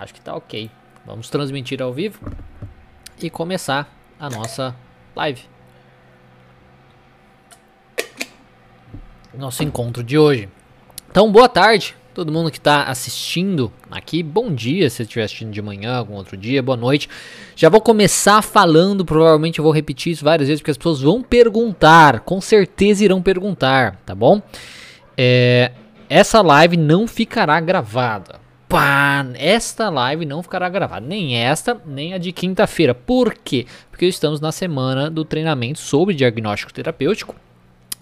Acho que tá ok. Vamos transmitir ao vivo e começar a nossa live. Nosso encontro de hoje. Então, boa tarde, todo mundo que está assistindo aqui. Bom dia, se estiver assistindo de manhã, algum outro dia, boa noite. Já vou começar falando, provavelmente eu vou repetir isso várias vezes, porque as pessoas vão perguntar, com certeza irão perguntar, tá bom? É, essa live não ficará gravada. Pá, esta live não ficará gravada, nem esta, nem a de quinta-feira. Por quê? Porque estamos na semana do treinamento sobre diagnóstico terapêutico.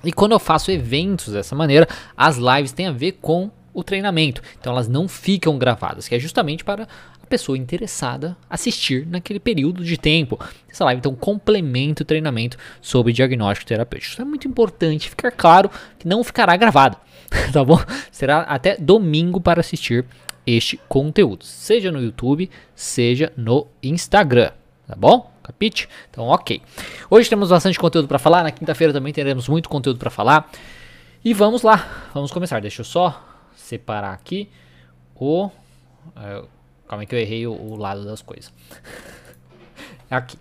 E quando eu faço eventos dessa maneira, as lives têm a ver com o treinamento. Então elas não ficam gravadas, que é justamente para a pessoa interessada assistir naquele período de tempo. Essa live então complementa o treinamento sobre diagnóstico terapêutico. Isso é muito importante ficar claro que não ficará gravada, tá bom? Será até domingo para assistir este conteúdo, seja no YouTube, seja no Instagram, tá bom? Capite? Então, ok. Hoje temos bastante conteúdo para falar, na quinta-feira também teremos muito conteúdo para falar. E vamos lá, vamos começar. Deixa eu só separar aqui o. É, calma aí que eu errei o, o lado das coisas. aqui.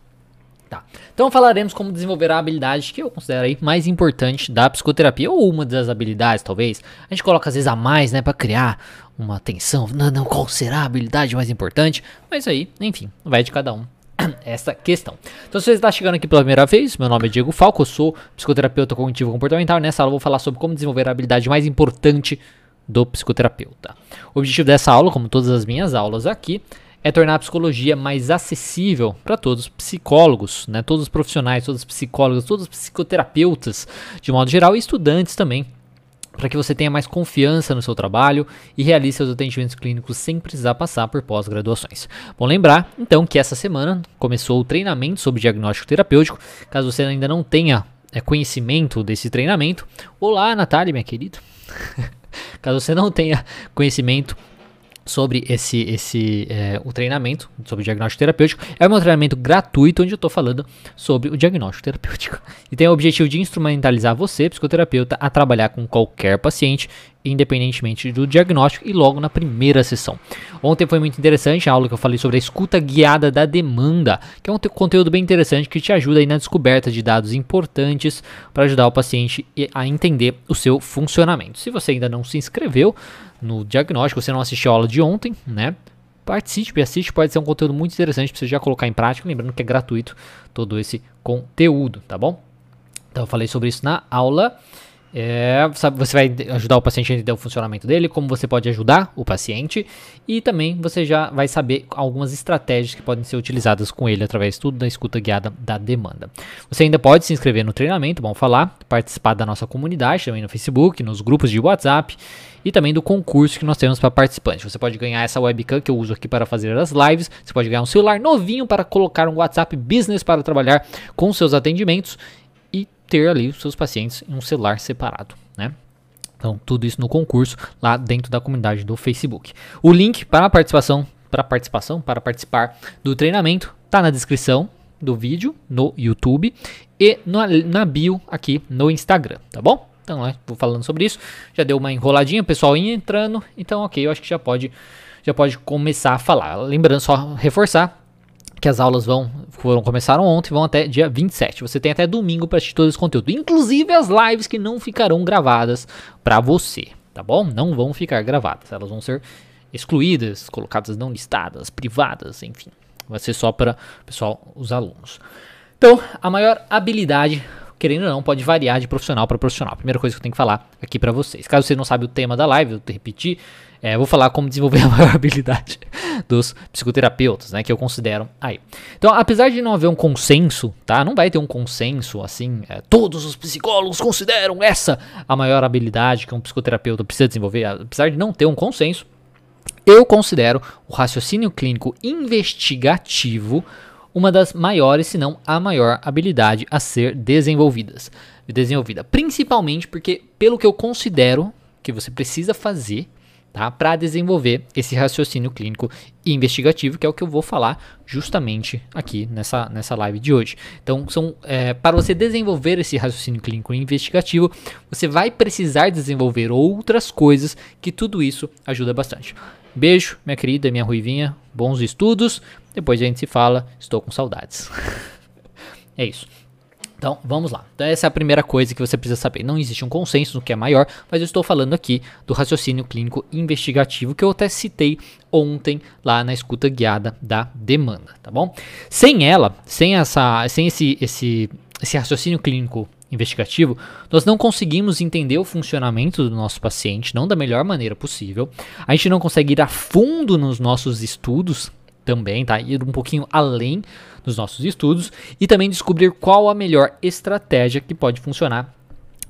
Tá. Então falaremos como desenvolver a habilidade que eu considero aí mais importante da psicoterapia, ou uma das habilidades, talvez. A gente coloca às vezes a mais, né, para criar uma tensão. Não, não, qual será a habilidade mais importante? Mas aí, enfim, vai de cada um essa questão. Então, se você está chegando aqui pela primeira vez, meu nome é Diego Falco, eu sou psicoterapeuta cognitivo comportamental. Nessa aula eu vou falar sobre como desenvolver a habilidade mais importante do psicoterapeuta. O objetivo dessa aula, como todas as minhas aulas aqui, é tornar a psicologia mais acessível para todos os psicólogos, né, todos os profissionais, todos os psicólogos, todos os psicoterapeutas de modo geral e estudantes também, para que você tenha mais confiança no seu trabalho e realize seus atendimentos clínicos sem precisar passar por pós-graduações. Bom lembrar, então, que essa semana começou o treinamento sobre diagnóstico terapêutico. Caso você ainda não tenha é, conhecimento desse treinamento, olá, Natália, minha querida. Caso você não tenha conhecimento sobre esse, esse é, o treinamento sobre diagnóstico terapêutico. É um treinamento gratuito onde eu estou falando sobre o diagnóstico terapêutico. E tem o objetivo de instrumentalizar você, psicoterapeuta, a trabalhar com qualquer paciente, independentemente do diagnóstico, e logo na primeira sessão. Ontem foi muito interessante a aula que eu falei sobre a escuta guiada da demanda, que é um conteúdo bem interessante que te ajuda aí na descoberta de dados importantes para ajudar o paciente a entender o seu funcionamento. Se você ainda não se inscreveu, no diagnóstico, você não assistiu a aula de ontem, né? Participe, assiste, pode ser um conteúdo muito interessante para você já colocar em prática, lembrando que é gratuito todo esse conteúdo, tá bom? Então eu falei sobre isso na aula. É, você vai ajudar o paciente a entender o funcionamento dele, como você pode ajudar o paciente e também você já vai saber algumas estratégias que podem ser utilizadas com ele através tudo da escuta guiada da demanda. Você ainda pode se inscrever no treinamento, vamos falar, participar da nossa comunidade também no Facebook, nos grupos de WhatsApp e também do concurso que nós temos para participantes. Você pode ganhar essa webcam que eu uso aqui para fazer as lives, você pode ganhar um celular novinho para colocar um WhatsApp Business para trabalhar com seus atendimentos ter ali os seus pacientes em um celular separado, né? Então, tudo isso no concurso lá dentro da comunidade do Facebook. O link para a participação, para participação, para participar do treinamento, tá na descrição do vídeo no YouTube e na, na bio aqui no Instagram, tá bom? Então, né, vou falando sobre isso. Já deu uma enroladinha, pessoal entrando. Então, ok, eu acho que já pode, já pode começar a falar. Lembrando, só reforçar que as aulas vão foram começaram ontem, vão até dia 27. Você tem até domingo para assistir todo esse conteúdo, inclusive as lives que não ficarão gravadas para você, tá bom? Não vão ficar gravadas, elas vão ser excluídas, colocadas não listadas, privadas, enfim. Vai ser só para pessoal, os alunos. Então, a maior habilidade querendo ou não, pode variar de profissional para profissional. Primeira coisa que eu tenho que falar aqui para vocês. Caso você não sabe o tema da live, eu vou repetir, é, vou falar como desenvolver a maior habilidade dos psicoterapeutas, né, que eu considero aí. Então, apesar de não haver um consenso, tá? Não vai ter um consenso assim, é, todos os psicólogos consideram essa a maior habilidade que um psicoterapeuta precisa desenvolver, apesar de não ter um consenso, eu considero o raciocínio clínico investigativo uma das maiores, se não a maior habilidade a ser desenvolvidas, desenvolvida. Principalmente porque, pelo que eu considero que você precisa fazer tá, para desenvolver esse raciocínio clínico e investigativo, que é o que eu vou falar justamente aqui nessa, nessa live de hoje. Então, são, é, para você desenvolver esse raciocínio clínico e investigativo, você vai precisar desenvolver outras coisas que tudo isso ajuda bastante. Beijo, minha querida, minha ruivinha. Bons estudos. Depois a gente se fala. Estou com saudades. é isso. Então, vamos lá. Então, essa é a primeira coisa que você precisa saber. Não existe um consenso no que é maior, mas eu estou falando aqui do raciocínio clínico investigativo que eu até citei ontem lá na escuta guiada da demanda, tá bom? Sem ela, sem essa, sem esse, esse, esse raciocínio clínico investigativo, nós não conseguimos entender o funcionamento do nosso paciente, não da melhor maneira possível. A gente não consegue ir a fundo nos nossos estudos também, tá? Ir um pouquinho além dos nossos estudos e também descobrir qual a melhor estratégia que pode funcionar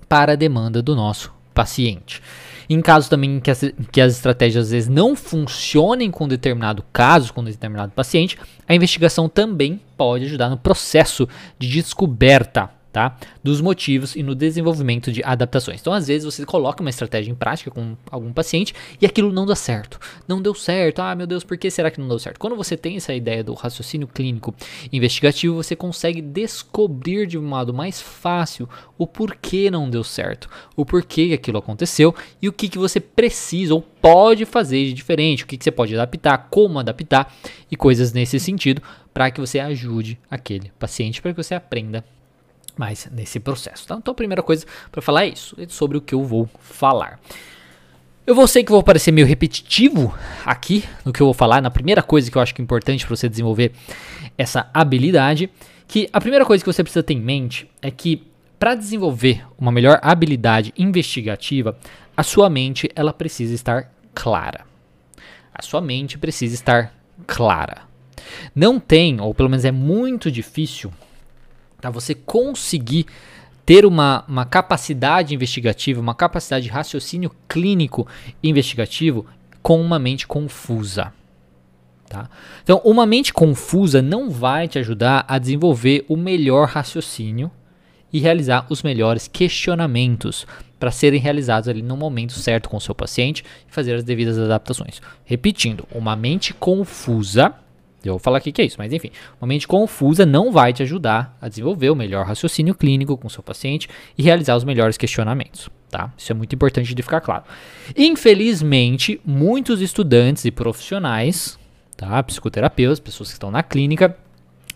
para a demanda do nosso paciente. Em caso também que as, que as estratégias às vezes não funcionem com determinado caso, com determinado paciente, a investigação também pode ajudar no processo de descoberta tá? Dos motivos e no desenvolvimento de adaptações. Então, às vezes, você coloca uma estratégia em prática com algum paciente e aquilo não dá certo. Não deu certo. Ah, meu Deus, por que será que não deu certo? Quando você tem essa ideia do raciocínio clínico investigativo, você consegue descobrir de um modo mais fácil o porquê não deu certo, o porquê aquilo aconteceu e o que, que você precisa ou pode fazer de diferente, o que, que você pode adaptar, como adaptar e coisas nesse sentido para que você ajude aquele paciente, para que você aprenda mais nesse processo. Tá? Então a primeira coisa para falar é isso, é sobre o que eu vou falar. Eu vou sei que vou parecer meio repetitivo aqui no que eu vou falar, na primeira coisa que eu acho que é importante para você desenvolver essa habilidade, que a primeira coisa que você precisa ter em mente é que para desenvolver uma melhor habilidade investigativa, a sua mente ela precisa estar clara. A sua mente precisa estar clara. Não tem, ou pelo menos é muito difícil, Tá? Você conseguir ter uma, uma capacidade investigativa, uma capacidade de raciocínio clínico investigativo com uma mente confusa. Tá? Então, uma mente confusa não vai te ajudar a desenvolver o melhor raciocínio e realizar os melhores questionamentos para serem realizados ali no momento certo com o seu paciente e fazer as devidas adaptações. Repetindo, uma mente confusa eu vou falar aqui que é isso, mas enfim, uma mente confusa não vai te ajudar a desenvolver o melhor raciocínio clínico com seu paciente e realizar os melhores questionamentos, tá? Isso é muito importante de ficar claro. Infelizmente, muitos estudantes e profissionais, tá? Psicoterapeutas, pessoas que estão na clínica,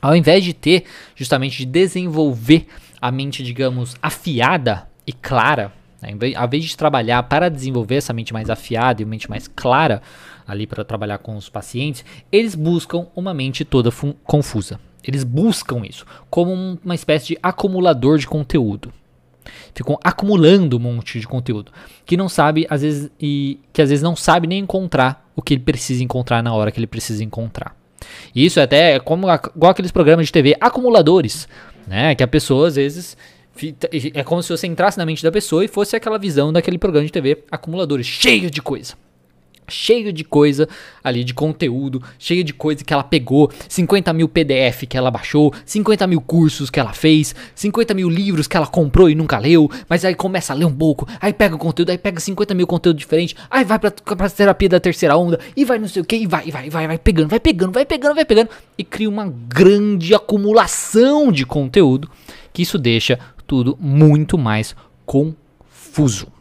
ao invés de ter justamente de desenvolver a mente, digamos, afiada e clara, né? ao invés de trabalhar para desenvolver essa mente mais afiada e mente mais clara, ali para trabalhar com os pacientes, eles buscam uma mente toda confusa. Eles buscam isso como uma espécie de acumulador de conteúdo. Ficam acumulando um monte de conteúdo que não sabe às vezes e que às vezes não sabe nem encontrar o que ele precisa encontrar na hora que ele precisa encontrar. E isso é até é como igual aqueles programas de TV acumuladores, né? Que a pessoa às vezes é como se você entrasse na mente da pessoa e fosse aquela visão daquele programa de TV acumuladores cheio de coisa cheio de coisa ali, de conteúdo, cheio de coisa que ela pegou, 50 mil PDF que ela baixou, 50 mil cursos que ela fez, 50 mil livros que ela comprou e nunca leu, mas aí começa a ler um pouco, aí pega o conteúdo, aí pega 50 mil conteúdo diferente, aí vai pra, pra terapia da terceira onda, e vai não sei o que, e vai, vai, vai, vai pegando, vai pegando, vai pegando, vai pegando, e cria uma grande acumulação de conteúdo, que isso deixa tudo muito mais confuso.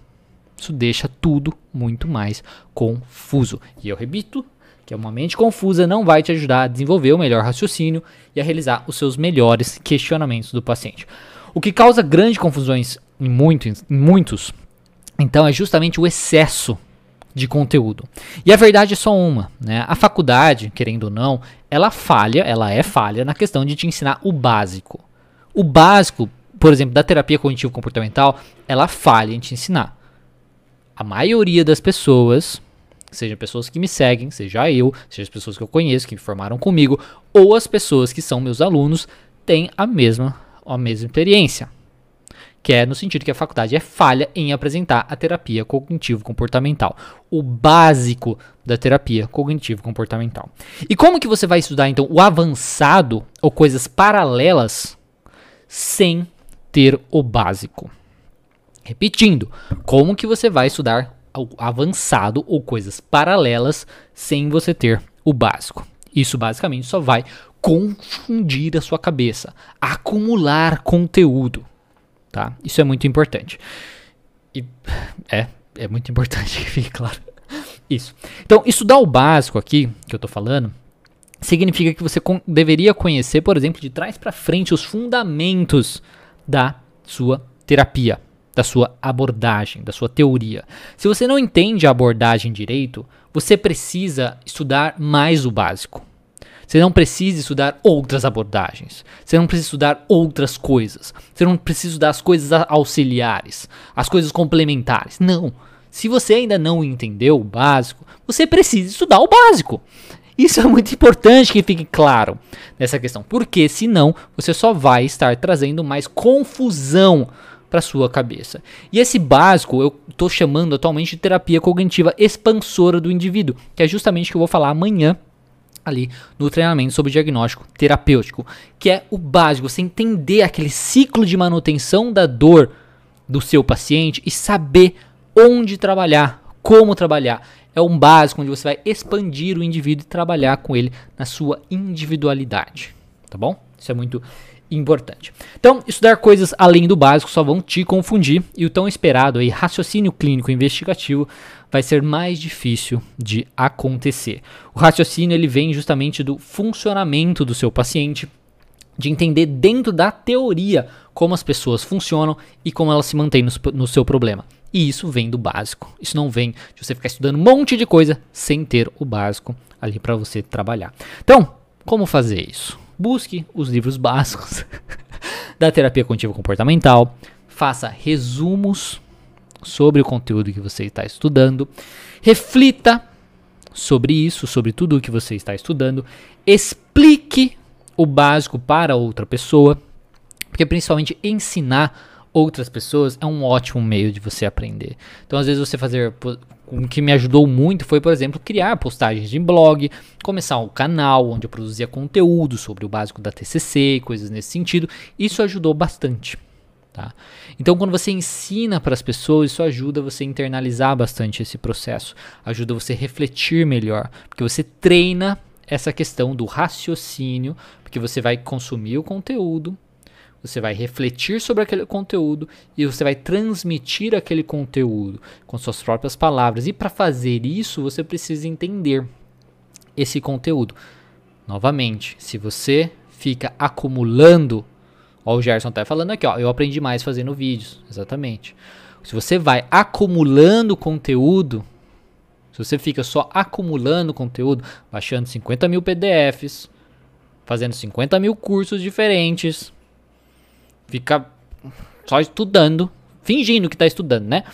Isso deixa tudo muito mais confuso. E eu repito que uma mente confusa não vai te ajudar a desenvolver o melhor raciocínio e a realizar os seus melhores questionamentos do paciente. O que causa grandes confusões em muitos, em muitos então, é justamente o excesso de conteúdo. E a verdade é só uma, né? A faculdade, querendo ou não, ela falha, ela é falha na questão de te ensinar o básico. O básico, por exemplo, da terapia cognitivo comportamental, ela falha em te ensinar a maioria das pessoas, seja pessoas que me seguem, seja eu, seja as pessoas que eu conheço, que me formaram comigo, ou as pessoas que são meus alunos, têm a mesma, a mesma experiência. Que é no sentido que a faculdade é falha em apresentar a terapia cognitivo-comportamental. O básico da terapia cognitivo-comportamental. E como que você vai estudar, então, o avançado ou coisas paralelas sem ter o básico? Repetindo, como que você vai estudar avançado ou coisas paralelas sem você ter o básico? Isso basicamente só vai confundir a sua cabeça, acumular conteúdo, tá? Isso é muito importante. E é, é muito importante que fique claro. Isso. Então, estudar o básico aqui, que eu tô falando, significa que você deveria conhecer, por exemplo, de trás para frente os fundamentos da sua terapia, da sua abordagem, da sua teoria. Se você não entende a abordagem direito, você precisa estudar mais o básico. Você não precisa estudar outras abordagens. Você não precisa estudar outras coisas. Você não precisa estudar as coisas auxiliares, as coisas complementares. Não. Se você ainda não entendeu o básico, você precisa estudar o básico. Isso é muito importante que fique claro nessa questão, porque senão você só vai estar trazendo mais confusão para sua cabeça. E esse básico eu estou chamando atualmente de terapia cognitiva expansora do indivíduo, que é justamente o que eu vou falar amanhã ali no treinamento sobre diagnóstico terapêutico, que é o básico, você entender aquele ciclo de manutenção da dor do seu paciente e saber onde trabalhar, como trabalhar. É um básico onde você vai expandir o indivíduo e trabalhar com ele na sua individualidade, tá bom? Isso é muito importante. Então, estudar coisas além do básico só vão te confundir e o tão esperado aí raciocínio clínico investigativo vai ser mais difícil de acontecer. O raciocínio ele vem justamente do funcionamento do seu paciente, de entender dentro da teoria como as pessoas funcionam e como elas se mantêm no, no seu problema. E isso vem do básico. Isso não vem de você ficar estudando um monte de coisa sem ter o básico ali para você trabalhar. Então, como fazer isso? Busque os livros básicos da terapia cognitivo comportamental, faça resumos sobre o conteúdo que você está estudando, reflita sobre isso, sobre tudo o que você está estudando, explique o básico para outra pessoa, porque principalmente ensinar outras pessoas é um ótimo meio de você aprender. Então, às vezes você fazer o que me ajudou muito foi, por exemplo, criar postagens de blog, começar um canal onde eu produzia conteúdo sobre o básico da TCC, coisas nesse sentido. Isso ajudou bastante. Tá? Então, quando você ensina para as pessoas, isso ajuda você a internalizar bastante esse processo, ajuda você a refletir melhor, porque você treina essa questão do raciocínio, porque você vai consumir o conteúdo, você vai refletir sobre aquele conteúdo e você vai transmitir aquele conteúdo com suas próprias palavras. E para fazer isso, você precisa entender esse conteúdo. Novamente, se você fica acumulando Ó, o Gerson tá falando aqui, ó. Eu aprendi mais fazendo vídeos. Exatamente. Se você vai acumulando conteúdo, se você fica só acumulando conteúdo, baixando 50 mil PDFs, fazendo 50 mil cursos diferentes, fica só estudando, fingindo que tá estudando, né?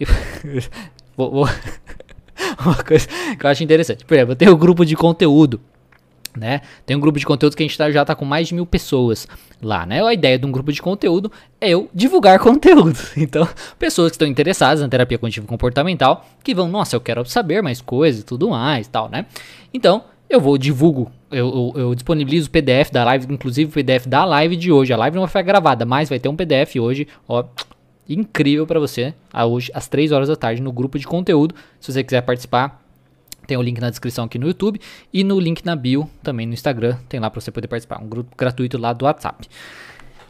vou, vou Uma coisa que eu acho interessante. Por exemplo, eu tenho um grupo de conteúdo né? Tem um grupo de conteúdo que a gente tá, já tá com mais de mil pessoas lá, né? A ideia de um grupo de conteúdo é eu divulgar conteúdo. Então, pessoas que estão interessadas na terapia cognitivo comportamental, que vão, nossa, eu quero saber mais coisas e tudo mais, tal, né? Então, eu vou divulgo, eu, eu, eu, disponibilizo o PDF da live, inclusive o PDF da live de hoje. A live não ficar gravada, mas vai ter um PDF hoje, ó, incrível para você, hoje às 3 horas da tarde no grupo de conteúdo. Se você quiser participar, tem o link na descrição aqui no YouTube e no link na bio também no Instagram. Tem lá para você poder participar. Um grupo gratuito lá do WhatsApp.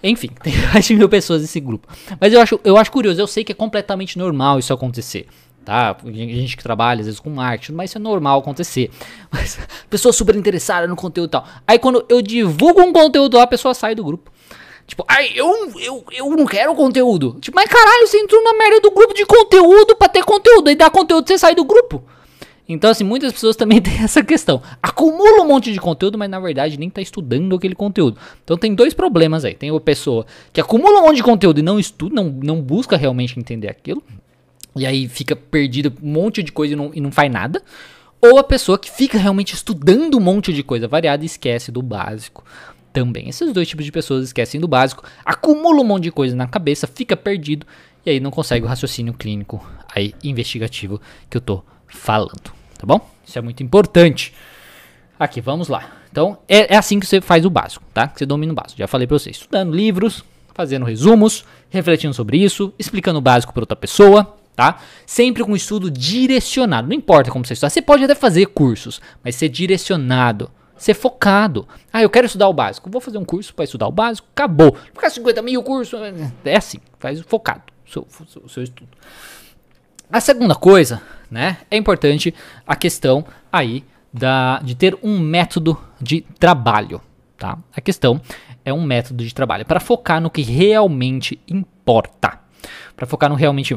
Enfim, tem mais de mil pessoas nesse grupo. Mas eu acho, eu acho curioso, eu sei que é completamente normal isso acontecer. Tá? Gente que trabalha às vezes com marketing, mas isso é normal acontecer. Mas pessoa super interessada no conteúdo e tal. Aí quando eu divulgo um conteúdo lá, a pessoa sai do grupo. Tipo, ai, eu, eu, eu não quero conteúdo. Tipo, mas caralho, você entrou na merda do grupo de conteúdo pra ter conteúdo. Aí dá conteúdo, você sai do grupo. Então, assim, muitas pessoas também têm essa questão. Acumula um monte de conteúdo, mas na verdade nem está estudando aquele conteúdo. Então tem dois problemas aí. Tem a pessoa que acumula um monte de conteúdo e não estuda, não, não busca realmente entender aquilo. E aí fica perdida um monte de coisa e não, e não faz nada. Ou a pessoa que fica realmente estudando um monte de coisa variada e esquece do básico também. Esses dois tipos de pessoas esquecem do básico, acumulam um monte de coisa na cabeça, fica perdido e aí não consegue o raciocínio clínico aí investigativo que eu tô falando, tá bom? Isso é muito importante. Aqui, vamos lá. Então, é, é assim que você faz o básico, tá? Que você domina o básico. Já falei pra você, estudando livros, fazendo resumos, refletindo sobre isso, explicando o básico para outra pessoa, tá? Sempre com estudo direcionado. Não importa como você estudar. Você pode até fazer cursos, mas ser direcionado, ser focado. Ah, eu quero estudar o básico. Vou fazer um curso para estudar o básico. Acabou. Ficar 50 mil curso. É assim. Faz focado o seu, seu, seu estudo. A segunda coisa né, é importante a questão aí da, de ter um método de trabalho, tá? A questão é um método de trabalho para focar no que realmente importa, para focar no realmente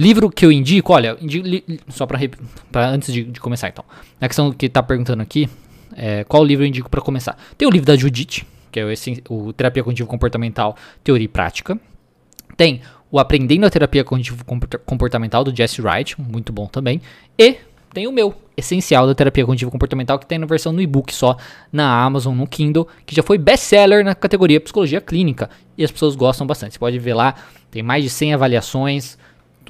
livro que eu indico, olha, indico, li, só para antes de, de, começar então, a questão que tá perguntando aqui, é, qual livro eu indico para começar? Tem o livro da Judith, que é o, o Terapia Cognitivo Comportamental, Teoria e Prática. Tem o Aprendendo a Terapia Cognitivo Comportamental do Jesse Wright, muito bom também. E tem o meu, Essencial da Terapia Cognitivo Comportamental, que tem na versão no e-book só, na Amazon, no Kindle, que já foi best-seller na categoria Psicologia Clínica. E as pessoas gostam bastante. Você pode ver lá, tem mais de 100 avaliações,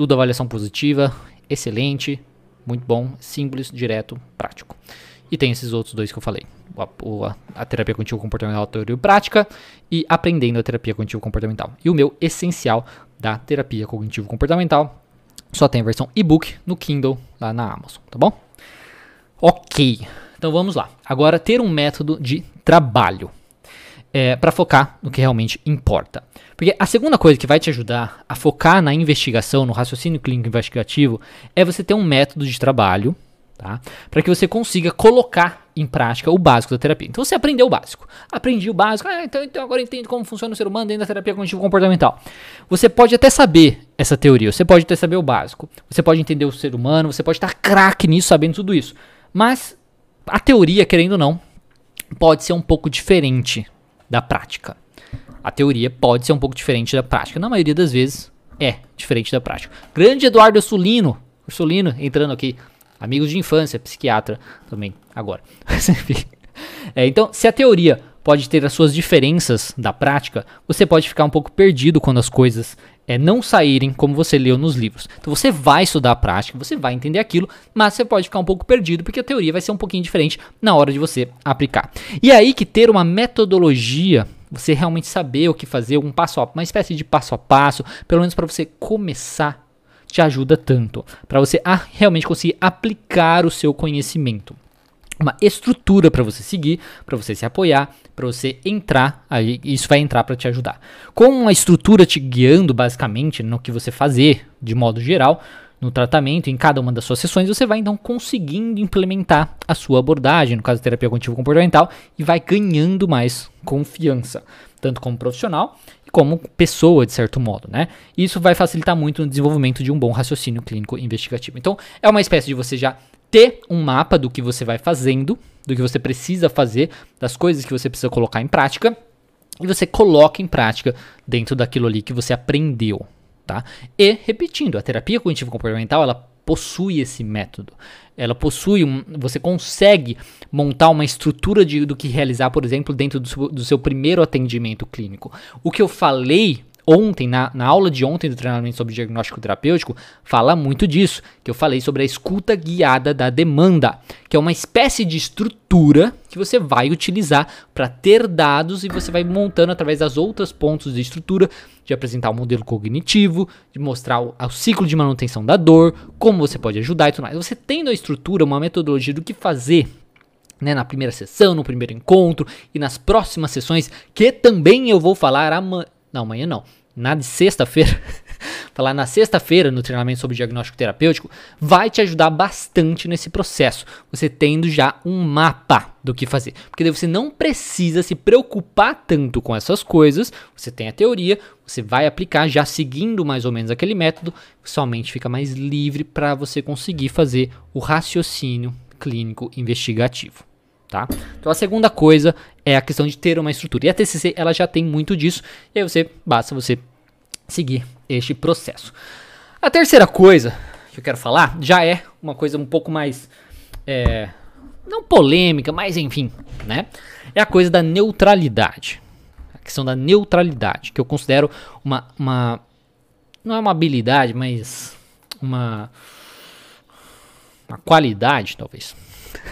tudo avaliação positiva, excelente, muito bom, simples, direto, prático. E tem esses outros dois que eu falei. O, a, a, terapia cognitivo comportamental teoria e prática e aprendendo a terapia cognitivo comportamental. E o meu essencial da terapia cognitivo comportamental só tem a versão e-book no Kindle lá na Amazon, tá bom? Ok, então vamos lá. Agora ter um método de trabalho é, para focar no que realmente importa. Porque a segunda coisa que vai te ajudar a focar na investigação, no raciocínio clínico investigativo, é você ter um método de trabalho Tá? Para que você consiga colocar em prática o básico da terapia. Então você aprendeu o básico. Aprendi o básico, ah, então, então agora entendo como funciona o ser humano dentro da terapia cognitivo comportamental. Você pode até saber essa teoria, você pode até saber o básico, você pode entender o ser humano, você pode estar craque nisso, sabendo tudo isso. Mas a teoria, querendo ou não, pode ser um pouco diferente da prática. A teoria pode ser um pouco diferente da prática. Na maioria das vezes é diferente da prática. Grande Eduardo Ursulino, Ursulino entrando aqui Amigos de infância, psiquiatra também, agora. é, então, se a teoria pode ter as suas diferenças da prática, você pode ficar um pouco perdido quando as coisas é, não saírem como você leu nos livros. Então você vai estudar a prática, você vai entender aquilo, mas você pode ficar um pouco perdido porque a teoria vai ser um pouquinho diferente na hora de você aplicar. E é aí que ter uma metodologia, você realmente saber o que fazer, um passo a, uma espécie de passo a passo, pelo menos para você começar te ajuda tanto para você a, realmente conseguir aplicar o seu conhecimento. Uma estrutura para você seguir, para você se apoiar, para você entrar, aí isso vai entrar para te ajudar. Com uma estrutura te guiando basicamente no que você fazer, de modo geral, no tratamento, em cada uma das suas sessões, você vai então conseguindo implementar a sua abordagem, no caso terapia cognitivo comportamental, e vai ganhando mais confiança, tanto como profissional como pessoa, de certo modo, né? Isso vai facilitar muito no desenvolvimento de um bom raciocínio clínico investigativo. Então, é uma espécie de você já ter um mapa do que você vai fazendo, do que você precisa fazer, das coisas que você precisa colocar em prática, e você coloca em prática dentro daquilo ali que você aprendeu, tá? E, repetindo, a terapia cognitivo comportamental, ela possui esse método. Ela possui um, você consegue montar uma estrutura de, do que realizar, por exemplo, dentro do seu, do seu primeiro atendimento clínico. O que eu falei ontem, na, na aula de ontem do treinamento sobre diagnóstico terapêutico, fala muito disso, que eu falei sobre a escuta guiada da demanda, que é uma espécie de estrutura que você vai utilizar para ter dados e você vai montando através das outras pontos de estrutura, de apresentar o um modelo cognitivo, de mostrar o, o, ciclo de manutenção da dor, como você pode ajudar e tudo mais. Você tendo a estrutura, uma metodologia do que fazer né, na primeira sessão, no primeiro encontro e nas próximas sessões, que também eu vou falar amanhã. Não, amanhã não na sexta-feira, falar na sexta-feira no treinamento sobre diagnóstico terapêutico, vai te ajudar bastante nesse processo. Você tendo já um mapa do que fazer. Porque daí você não precisa se preocupar tanto com essas coisas. Você tem a teoria, você vai aplicar já seguindo mais ou menos aquele método, somente fica mais livre para você conseguir fazer o raciocínio clínico investigativo. Tá? Então a segunda coisa é a questão de ter uma estrutura. E a TCC ela já tem muito disso. E aí você basta você seguir este processo. A terceira coisa que eu quero falar já é uma coisa um pouco mais é, não polêmica, mas enfim, né? É a coisa da neutralidade. A questão da neutralidade, que eu considero uma, uma não é uma habilidade, mas uma uma qualidade, talvez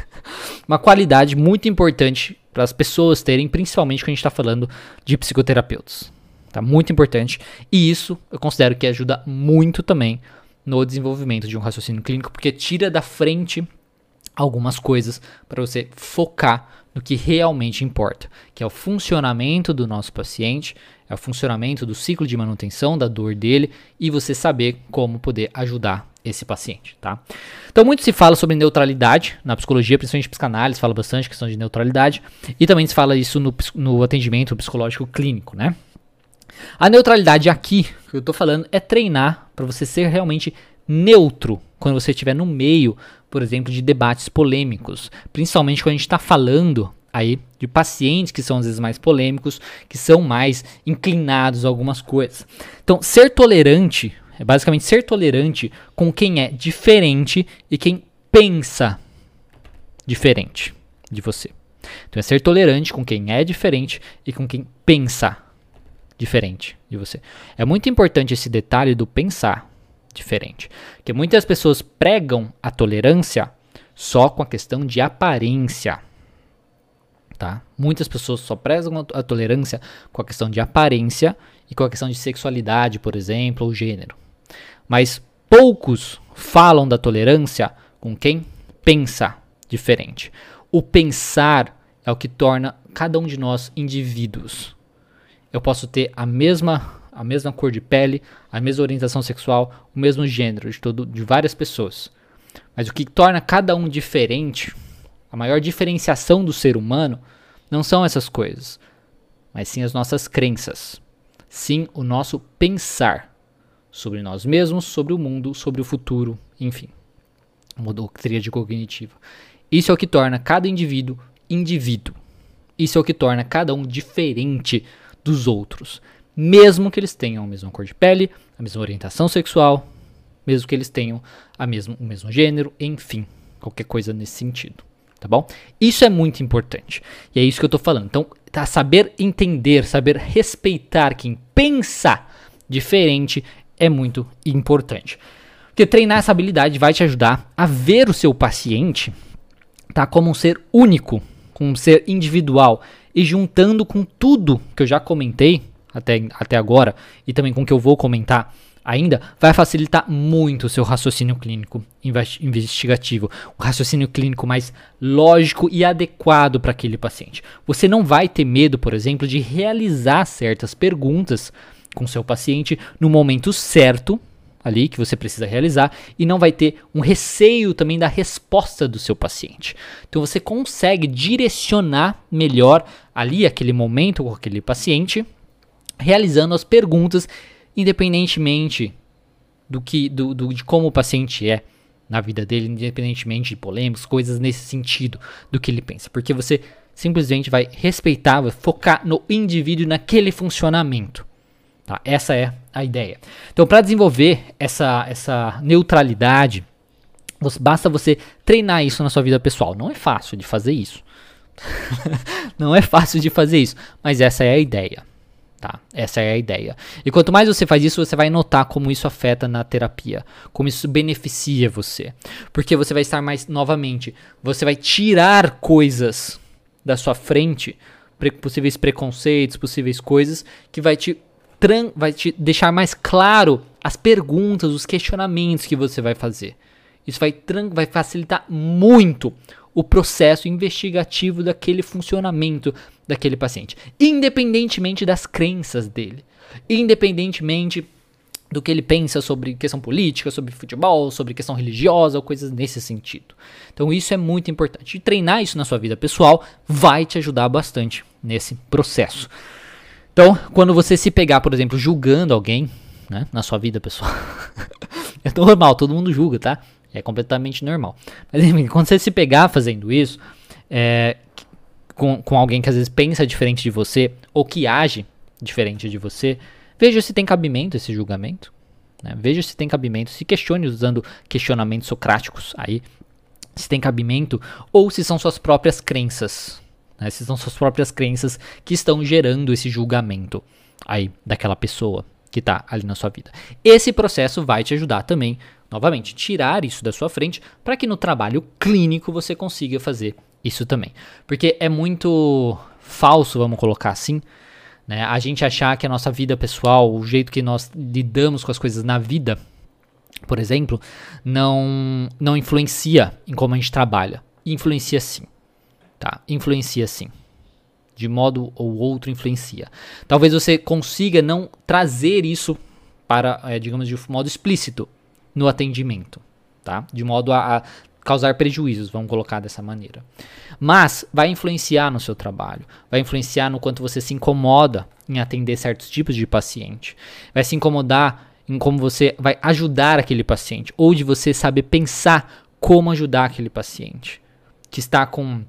uma qualidade muito importante para as pessoas terem, principalmente quando a gente está falando de psicoterapeutas. Tá muito importante. E isso eu considero que ajuda muito também no desenvolvimento de um raciocínio clínico, porque tira da frente algumas coisas para você focar no que realmente importa, que é o funcionamento do nosso paciente, é o funcionamento do ciclo de manutenção da dor dele e você saber como poder ajudar esse paciente, tá? Então muito se fala sobre neutralidade na psicologia, principalmente psicanálise, fala bastante questão de neutralidade e também se fala isso no, no atendimento psicológico clínico, né? A neutralidade aqui, que eu tô falando, é treinar para você ser realmente neutro quando você estiver no meio, por exemplo, de debates polêmicos, principalmente quando a gente está falando aí de pacientes que são às vezes mais polêmicos, que são mais inclinados a algumas coisas. Então, ser tolerante é basicamente ser tolerante com quem é diferente e quem pensa diferente de você. Então é ser tolerante com quem é diferente e com quem pensa diferente de você. É muito importante esse detalhe do pensar diferente, porque muitas pessoas pregam a tolerância só com a questão de aparência. Tá? Muitas pessoas só prezam a tolerância com a questão de aparência e com a questão de sexualidade, por exemplo, ou gênero. Mas poucos falam da tolerância com quem pensa diferente. O pensar é o que torna cada um de nós indivíduos. Eu posso ter a mesma a mesma cor de pele, a mesma orientação sexual, o mesmo gênero de todo de várias pessoas. Mas o que torna cada um diferente, a maior diferenciação do ser humano, não são essas coisas, mas sim as nossas crenças. Sim, o nosso pensar sobre nós mesmos, sobre o mundo, sobre o futuro, enfim. Uma tríade cognitiva. Isso é o que torna cada indivíduo indivíduo. Isso é o que torna cada um diferente dos outros, mesmo que eles tenham a mesma cor de pele, a mesma orientação sexual, mesmo que eles tenham a mesmo, o mesmo gênero, enfim, qualquer coisa nesse sentido, tá bom? Isso é muito importante. E é isso que eu tô falando. Então, tá saber entender, saber respeitar quem pensa diferente é muito importante. Porque treinar essa habilidade vai te ajudar a ver o seu paciente tá, como um ser único, como um ser individual e juntando com tudo que eu já comentei até, até agora e também com o que eu vou comentar ainda, vai facilitar muito o seu raciocínio clínico investigativo, o raciocínio clínico mais lógico e adequado para aquele paciente. Você não vai ter medo, por exemplo, de realizar certas perguntas com seu paciente no momento certo ali que você precisa realizar e não vai ter um receio também da resposta do seu paciente. Então você consegue direcionar melhor ali aquele momento com aquele paciente, realizando as perguntas independentemente do que do, do de como o paciente é na vida dele, independentemente de polêmicas, coisas nesse sentido do que ele pensa, porque você simplesmente vai respeitar, vai focar no indivíduo naquele funcionamento. Tá? Essa é a ideia. Então, para desenvolver essa, essa neutralidade, você, basta você treinar isso na sua vida pessoal. Não é fácil de fazer isso. Não é fácil de fazer isso, mas essa é a ideia. Tá? Essa é a ideia. E quanto mais você faz isso, você vai notar como isso afeta na terapia, como isso beneficia você. Porque você vai estar mais novamente, você vai tirar coisas da sua frente, possíveis preconceitos, possíveis coisas que vai te vai te deixar mais claro as perguntas, os questionamentos que você vai fazer. Isso vai, vai facilitar muito o processo investigativo daquele funcionamento daquele paciente, independentemente das crenças dele, independentemente do que ele pensa sobre questão política, sobre futebol, sobre questão religiosa ou coisas nesse sentido. Então isso é muito importante. E treinar isso na sua vida pessoal vai te ajudar bastante nesse processo. Então, quando você se pegar, por exemplo, julgando alguém, né, na sua vida pessoal, é normal, todo mundo julga, tá? É completamente normal. Mas enfim, quando você se pegar fazendo isso, é, com, com alguém que às vezes pensa diferente de você, ou que age diferente de você, veja se tem cabimento esse julgamento. Né? Veja se tem cabimento, se questione usando questionamentos socráticos aí, se tem cabimento, ou se são suas próprias crenças. Né? Essas são suas próprias crenças que estão gerando esse julgamento aí daquela pessoa que está ali na sua vida. Esse processo vai te ajudar também, novamente, tirar isso da sua frente para que no trabalho clínico você consiga fazer isso também. Porque é muito falso, vamos colocar assim, né? A gente achar que a nossa vida pessoal, o jeito que nós lidamos com as coisas na vida, por exemplo, não não influencia em como a gente trabalha. Influencia sim. Tá? Influencia sim. De modo ou outro influencia. Talvez você consiga não trazer isso para, é, digamos, de modo explícito no atendimento, tá? De modo a, a causar prejuízos, vamos colocar dessa maneira. Mas vai influenciar no seu trabalho, vai influenciar no quanto você se incomoda em atender certos tipos de paciente, vai se incomodar em como você vai ajudar aquele paciente, ou de você saber pensar como ajudar aquele paciente que está com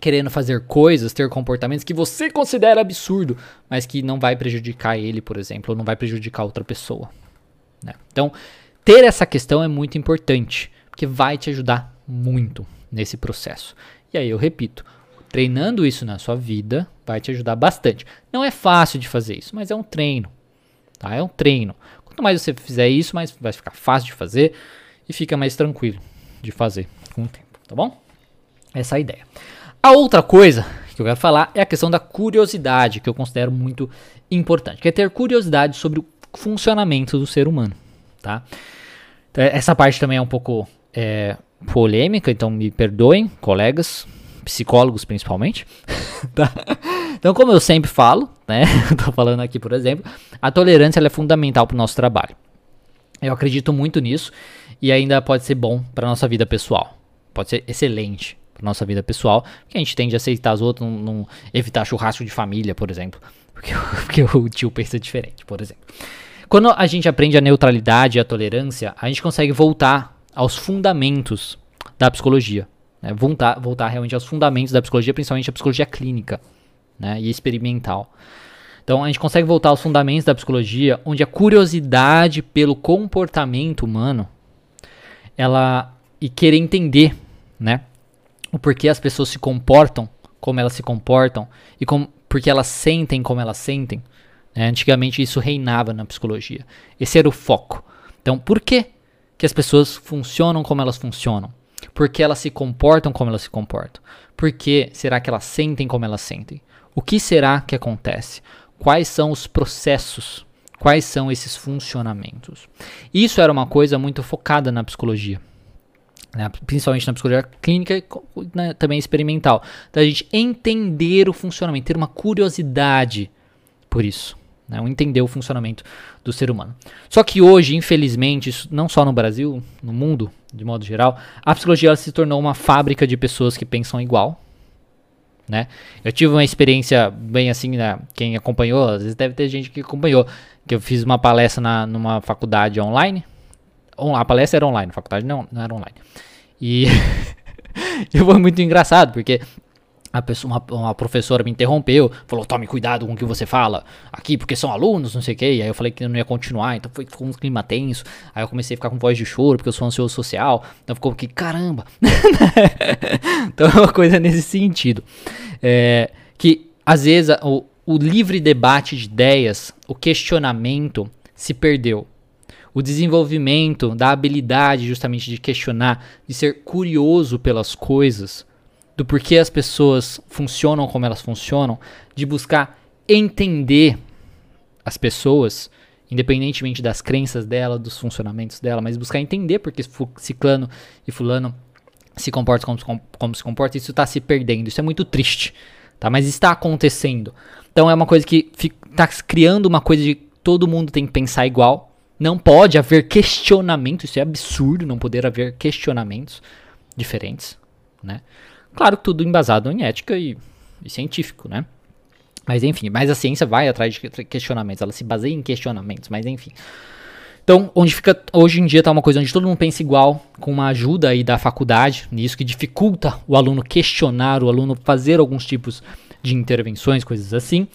querendo fazer coisas, ter comportamentos que você considera absurdo, mas que não vai prejudicar ele, por exemplo, ou não vai prejudicar outra pessoa. Né? Então, ter essa questão é muito importante, porque vai te ajudar muito nesse processo. E aí eu repito, treinando isso na sua vida vai te ajudar bastante. Não é fácil de fazer isso, mas é um treino. Tá? É um treino. Quanto mais você fizer isso, mais vai ficar fácil de fazer e fica mais tranquilo de fazer com o tempo, tá bom? Essa é a ideia. A outra coisa que eu quero falar é a questão da curiosidade, que eu considero muito importante, que é ter curiosidade sobre o funcionamento do ser humano, tá? Então, essa parte também é um pouco é, polêmica, então me perdoem, colegas, psicólogos principalmente. tá? Então, como eu sempre falo, né? Tô falando aqui, por exemplo, a tolerância é fundamental para o nosso trabalho. Eu acredito muito nisso e ainda pode ser bom para nossa vida pessoal. Pode ser excelente para nossa vida pessoal, porque a gente tende a aceitar os outros, não, não evitar churrasco de família, por exemplo, porque, porque o tio pensa diferente, por exemplo. Quando a gente aprende a neutralidade e a tolerância, a gente consegue voltar aos fundamentos da psicologia. Né? Voltar, voltar realmente aos fundamentos da psicologia, principalmente a psicologia clínica né? e experimental. Então a gente consegue voltar aos fundamentos da psicologia, onde a curiosidade pelo comportamento humano, ela e querer entender, né, o porquê as pessoas se comportam como elas se comportam e com, porque elas sentem como elas sentem. Né? Antigamente isso reinava na psicologia. Esse era o foco. Então, por que, que as pessoas funcionam como elas funcionam? Por que elas se comportam como elas se comportam? Por que será que elas sentem como elas sentem? O que será que acontece? Quais são os processos? Quais são esses funcionamentos? Isso era uma coisa muito focada na psicologia né, principalmente na psicologia clínica né, também experimental, da gente entender o funcionamento, ter uma curiosidade por isso, né, entender o funcionamento do ser humano. Só que hoje, infelizmente, isso, não só no Brasil, no mundo de modo geral, a psicologia se tornou uma fábrica de pessoas que pensam igual. Né? Eu tive uma experiência bem assim, né, quem acompanhou, às vezes deve ter gente que acompanhou, que eu fiz uma palestra na, numa faculdade online, a palestra era online, a faculdade não, não era online. E, e foi muito engraçado, porque pessoa, uma, uma, professora me interrompeu, falou: tome cuidado com o que você fala aqui, porque são alunos, não sei o que. E aí eu falei que eu não ia continuar, então foi, ficou um clima tenso. Aí eu comecei a ficar com voz de choro, porque eu sou ansioso social. Então ficou que, caramba! então é uma coisa nesse sentido. É, que às vezes o, o livre debate de ideias, o questionamento se perdeu o desenvolvimento da habilidade justamente de questionar, de ser curioso pelas coisas, do porquê as pessoas funcionam como elas funcionam, de buscar entender as pessoas, independentemente das crenças dela, dos funcionamentos dela, mas buscar entender porque ciclano e fulano se comportam como, como se comporta, isso está se perdendo, isso é muito triste, tá? Mas está acontecendo. Então é uma coisa que está criando uma coisa de todo mundo tem que pensar igual, não pode haver questionamento, isso é absurdo não poder haver questionamentos diferentes, né? Claro tudo embasado em ética e, e científico, né? Mas enfim, mas a ciência vai atrás de questionamentos, ela se baseia em questionamentos, mas enfim. Então, onde fica hoje em dia tá uma coisa onde todo mundo pensa igual, com uma ajuda aí da faculdade, nisso que dificulta o aluno questionar, o aluno fazer alguns tipos de intervenções, coisas assim.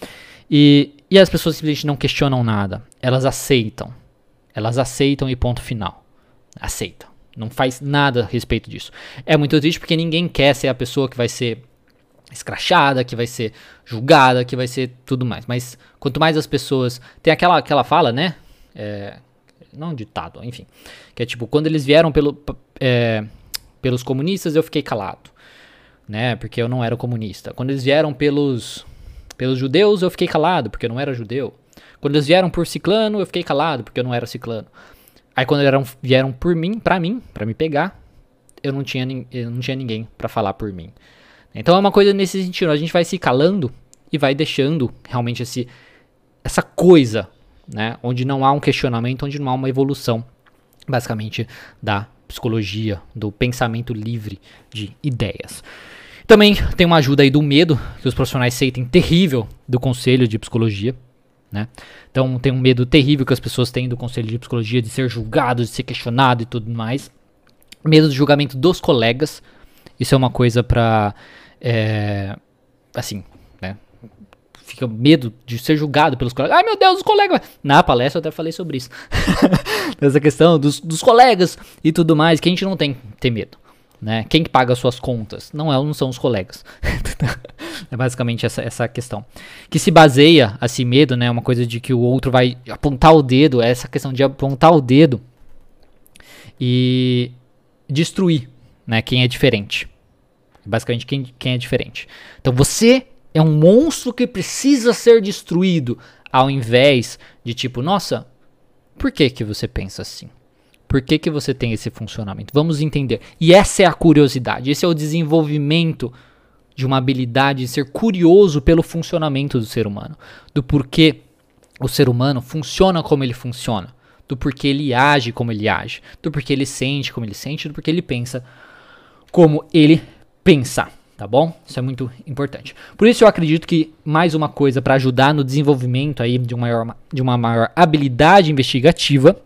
E, e as pessoas simplesmente não questionam nada, elas aceitam. Elas aceitam e ponto final. Aceitam. Não faz nada a respeito disso. É muito triste porque ninguém quer ser a pessoa que vai ser escrachada, que vai ser julgada, que vai ser tudo mais. Mas quanto mais as pessoas. Tem aquela, aquela fala, né? É, não ditado, enfim. Que é tipo, quando eles vieram pelo, é, pelos comunistas, eu fiquei calado. Né? Porque eu não era comunista. Quando eles vieram pelos, pelos judeus, eu fiquei calado, porque eu não era judeu. Quando eles vieram por ciclano, eu fiquei calado, porque eu não era ciclano. Aí quando eram, vieram por mim, pra mim, pra me pegar, eu não tinha, eu não tinha ninguém para falar por mim. Então é uma coisa nesse sentido, a gente vai se calando e vai deixando realmente esse, essa coisa, né? Onde não há um questionamento, onde não há uma evolução, basicamente, da psicologia, do pensamento livre de ideias. Também tem uma ajuda aí do medo que os profissionais sentem terrível do conselho de psicologia. Né? Então tem um medo terrível que as pessoas têm do conselho de psicologia de ser julgado, de ser questionado e tudo mais. Medo do julgamento dos colegas. Isso é uma coisa para é, assim, né? Fica medo de ser julgado pelos colegas. Ai meu Deus, os colegas. Na palestra eu até falei sobre isso. Essa questão dos, dos colegas e tudo mais, que a gente não tem ter medo. Né? Quem que paga as suas contas? Não, é, não são os colegas. é basicamente essa, essa questão. Que se baseia, assim, medo, né? Uma coisa de que o outro vai apontar o dedo, é essa questão de apontar o dedo e destruir né, quem é diferente. Basicamente, quem, quem é diferente. Então você é um monstro que precisa ser destruído, ao invés de tipo, nossa, por que, que você pensa assim? Por que, que você tem esse funcionamento? Vamos entender. E essa é a curiosidade, esse é o desenvolvimento de uma habilidade de ser curioso pelo funcionamento do ser humano, do porquê o ser humano funciona como ele funciona, do porquê ele age como ele age, do porquê ele sente como ele sente, do porquê ele pensa como ele pensa, tá bom? Isso é muito importante. Por isso eu acredito que mais uma coisa para ajudar no desenvolvimento aí de uma maior, de uma maior habilidade investigativa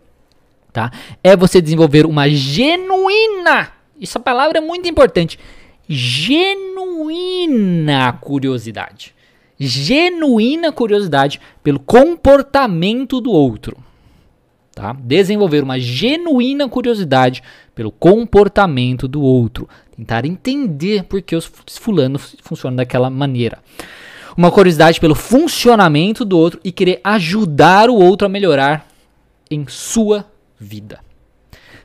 tá? É você desenvolver uma genuína, essa palavra é muito importante, genuína curiosidade. Genuína curiosidade pelo comportamento do outro. Tá? Desenvolver uma genuína curiosidade pelo comportamento do outro. Tentar entender por que os fulanos funcionam daquela maneira. Uma curiosidade pelo funcionamento do outro e querer ajudar o outro a melhorar em sua vida.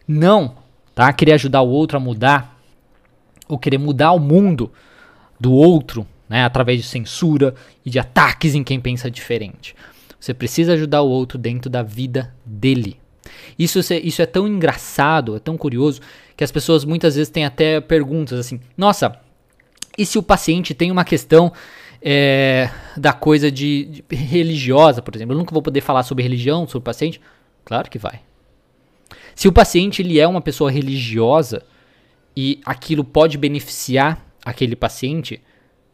Não, tá? Querer ajudar o outro a mudar ou querer mudar o mundo do outro, né, através de censura e de ataques em quem pensa diferente. Você precisa ajudar o outro dentro da vida dele. Isso, isso é tão engraçado, é tão curioso, que as pessoas muitas vezes têm até perguntas assim: nossa, e se o paciente tem uma questão é, da coisa de, de, religiosa, por exemplo? Eu nunca vou poder falar sobre religião, sobre o paciente? Claro que vai. Se o paciente ele é uma pessoa religiosa e aquilo pode beneficiar aquele paciente,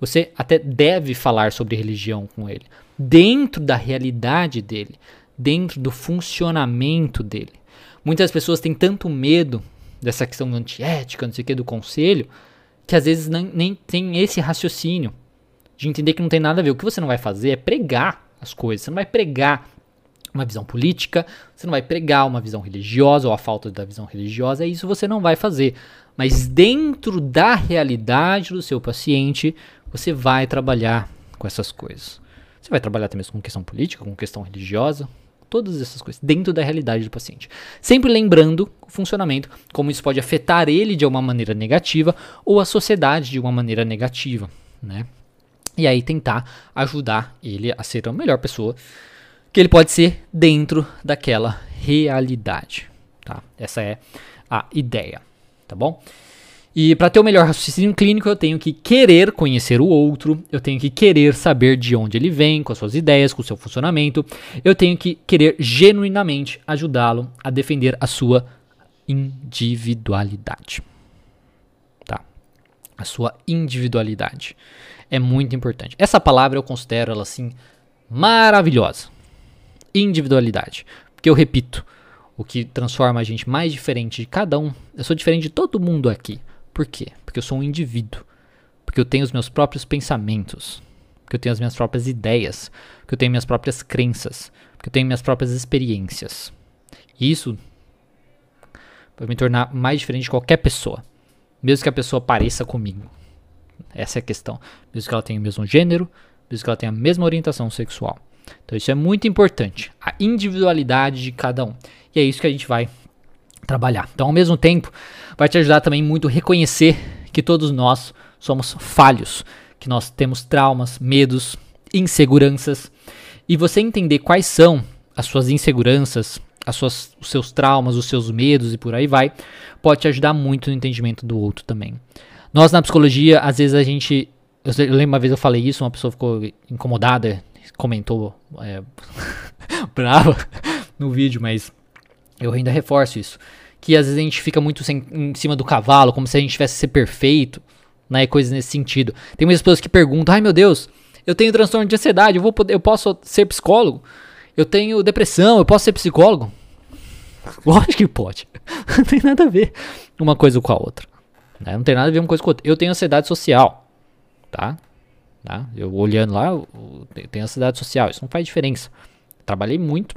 você até deve falar sobre religião com ele, dentro da realidade dele, dentro do funcionamento dele. Muitas pessoas têm tanto medo dessa questão antiética, não sei o que, do conselho, que às vezes nem, nem tem esse raciocínio de entender que não tem nada a ver. O que você não vai fazer é pregar as coisas, você não vai pregar uma visão política, você não vai pregar uma visão religiosa ou a falta da visão religiosa, isso você não vai fazer. Mas dentro da realidade do seu paciente, você vai trabalhar com essas coisas. Você vai trabalhar também com questão política, com questão religiosa, todas essas coisas, dentro da realidade do paciente. Sempre lembrando o funcionamento, como isso pode afetar ele de uma maneira negativa ou a sociedade de uma maneira negativa, né? E aí tentar ajudar ele a ser a melhor pessoa que ele pode ser dentro daquela realidade, tá? Essa é a ideia, tá bom? E para ter o melhor raciocínio clínico, eu tenho que querer conhecer o outro, eu tenho que querer saber de onde ele vem, com as suas ideias, com o seu funcionamento, eu tenho que querer genuinamente ajudá-lo a defender a sua individualidade. Tá? A sua individualidade é muito importante. Essa palavra eu considero ela assim maravilhosa individualidade. Porque eu repito, o que transforma a gente mais diferente de cada um, eu sou diferente de todo mundo aqui. Por quê? Porque eu sou um indivíduo. Porque eu tenho os meus próprios pensamentos. Porque eu tenho as minhas próprias ideias. Porque eu tenho minhas próprias crenças. Porque eu tenho minhas próprias experiências. E isso vai me tornar mais diferente de qualquer pessoa. Mesmo que a pessoa pareça comigo. Essa é a questão. Mesmo que ela tenha o mesmo gênero, mesmo que ela tenha a mesma orientação sexual. Então isso é muito importante, a individualidade de cada um. E é isso que a gente vai trabalhar. Então, ao mesmo tempo, vai te ajudar também muito a reconhecer que todos nós somos falhos, que nós temos traumas, medos, inseguranças, e você entender quais são as suas inseguranças, as suas, os seus traumas, os seus medos e por aí vai, pode te ajudar muito no entendimento do outro também. Nós na psicologia, às vezes a gente. Eu, lembro uma vez eu falei isso, uma pessoa ficou incomodada, comentou é, brava no vídeo, mas eu ainda reforço isso. Que às vezes a gente fica muito sem, em cima do cavalo, como se a gente tivesse que ser perfeito, né? E coisas nesse sentido. Tem muitas pessoas que perguntam, ai meu Deus, eu tenho transtorno de ansiedade, eu, vou poder, eu posso ser psicólogo? Eu tenho depressão, eu posso ser psicólogo? Lógico que pode. Não tem nada a ver uma coisa com a outra. Né? Não tem nada a ver uma coisa com a outra. Eu tenho ansiedade social, tá? Tá? Eu olhando lá, tenho ansiedade social. Isso não faz diferença. Trabalhei muito,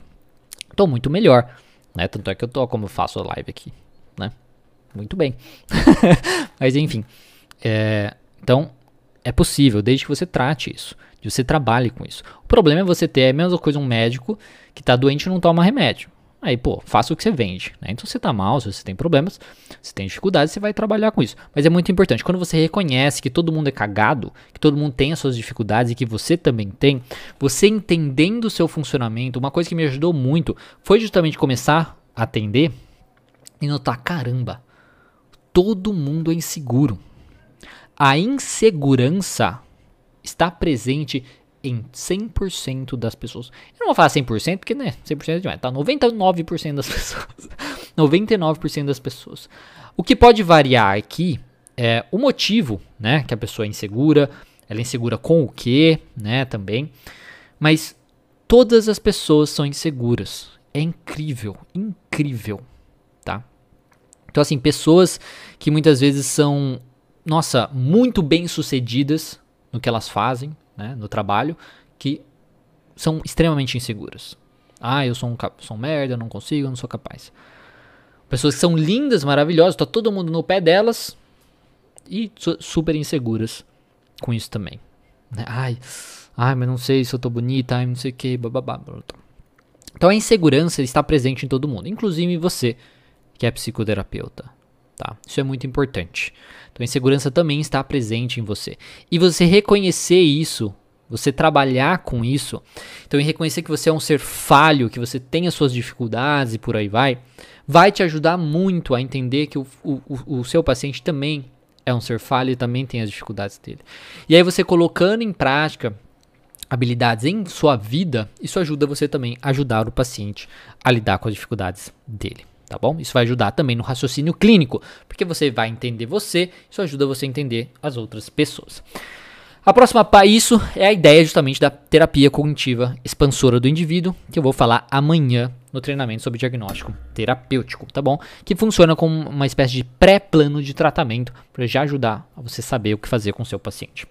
tô muito melhor, né? Tanto é que eu tô como eu faço a live aqui, né? Muito bem. Mas enfim, é, então é possível, desde que você trate isso, de você trabalhe com isso. O problema é você ter a mesma coisa um médico que está doente e não toma remédio. Aí, pô, faça o que você vende. Né? Então, se você tá mal, se você tem problemas, se tem dificuldades, você vai trabalhar com isso. Mas é muito importante, quando você reconhece que todo mundo é cagado, que todo mundo tem as suas dificuldades e que você também tem, você entendendo o seu funcionamento, uma coisa que me ajudou muito foi justamente começar a atender e notar: caramba, todo mundo é inseguro. A insegurança está presente em 100% das pessoas. Eu não vou falar 100% porque, né, 100% é demais, tá? 99% das pessoas. 99% das pessoas. O que pode variar aqui é o motivo, né, que a pessoa é insegura, ela é insegura com o que, né, também. Mas todas as pessoas são inseguras. É incrível, incrível, tá? Então assim, pessoas que muitas vezes são nossa, muito bem sucedidas no que elas fazem, né, no trabalho, que são extremamente inseguras. Ah, eu sou um, sou um merda, eu não consigo, eu não sou capaz. Pessoas que são lindas, maravilhosas, tá todo mundo no pé delas e super inseguras com isso também. Né? Ai, ai, mas não sei se eu tô bonita, ai, não sei o que, bababá. Então a insegurança está presente em todo mundo, inclusive você, que é psicoterapeuta. Tá? Isso é muito importante. Então a insegurança também está presente em você. E você reconhecer isso, você trabalhar com isso, então reconhecer que você é um ser falho, que você tem as suas dificuldades e por aí vai, vai te ajudar muito a entender que o, o, o seu paciente também é um ser falho e também tem as dificuldades dele. E aí você colocando em prática habilidades em sua vida, isso ajuda você também a ajudar o paciente a lidar com as dificuldades dele tá bom? Isso vai ajudar também no raciocínio clínico, porque você vai entender você, isso ajuda você a entender as outras pessoas. A próxima isso é a ideia justamente da terapia cognitiva expansora do indivíduo, que eu vou falar amanhã no treinamento sobre diagnóstico terapêutico, tá bom? Que funciona como uma espécie de pré-plano de tratamento para já ajudar a você saber o que fazer com o seu paciente.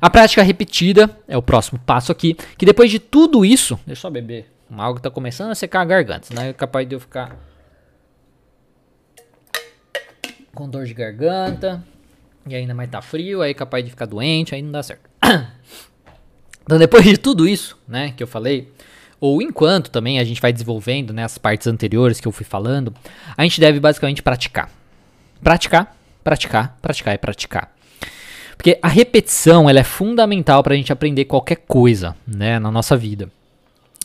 A prática repetida é o próximo passo aqui, que depois de tudo isso, deixa eu só beber Algo que tá começando a secar a garganta, senão é capaz de eu ficar com dor de garganta. E ainda mais tá frio, aí é capaz de ficar doente, aí não dá certo. então depois de tudo isso, né, que eu falei, ou enquanto também a gente vai desenvolvendo, né, as partes anteriores que eu fui falando, a gente deve basicamente praticar. Praticar, praticar, praticar e praticar. Porque a repetição, ela é fundamental para a gente aprender qualquer coisa, né, na nossa vida.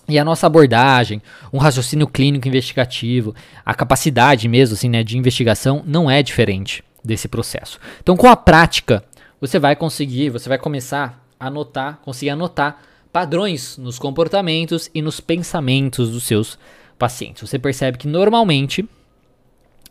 E a nossa abordagem, um raciocínio clínico investigativo, a capacidade mesmo assim, né, de investigação não é diferente desse processo. Então, com a prática, você vai conseguir, você vai começar a anotar, conseguir anotar padrões nos comportamentos e nos pensamentos dos seus pacientes. Você percebe que normalmente,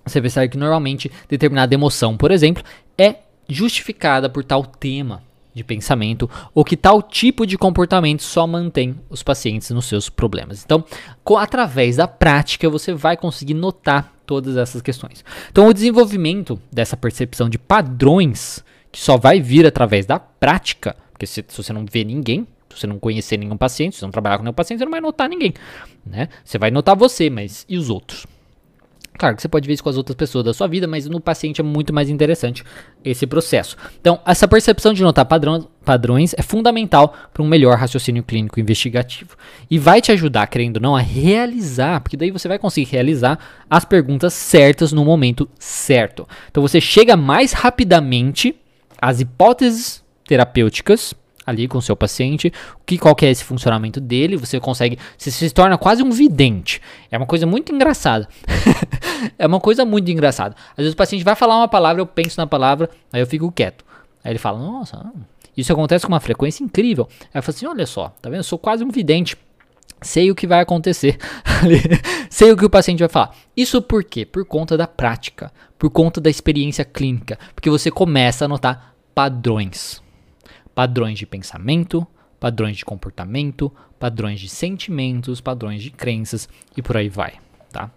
você percebe que normalmente determinada emoção, por exemplo, é justificada por tal tema de pensamento ou que tal tipo de comportamento só mantém os pacientes nos seus problemas. Então, com, através da prática, você vai conseguir notar todas essas questões. Então, o desenvolvimento dessa percepção de padrões, que só vai vir através da prática, porque se, se você não vê ninguém, se você não conhecer nenhum paciente, se você não trabalhar com nenhum paciente, você não vai notar ninguém. Né? Você vai notar você, mas e os outros? Claro que você pode ver isso com as outras pessoas da sua vida, mas no paciente é muito mais interessante esse processo. Então, essa percepção de notar padrões é fundamental para um melhor raciocínio clínico investigativo. E vai te ajudar, querendo ou não, a realizar, porque daí você vai conseguir realizar as perguntas certas no momento certo. Então, você chega mais rapidamente às hipóteses terapêuticas ali com o seu paciente, que qual que é esse funcionamento dele, você consegue, você se torna quase um vidente. É uma coisa muito engraçada. é uma coisa muito engraçada. Às vezes o paciente vai falar uma palavra, eu penso na palavra, aí eu fico quieto. Aí ele fala, nossa, isso acontece com uma frequência incrível. Aí eu falo assim, olha só, tá vendo? Eu sou quase um vidente. Sei o que vai acontecer. Sei o que o paciente vai falar. Isso por quê? Por conta da prática, por conta da experiência clínica, porque você começa a notar padrões. Padrões de pensamento, padrões de comportamento, padrões de sentimentos, padrões de crenças e por aí vai, tá?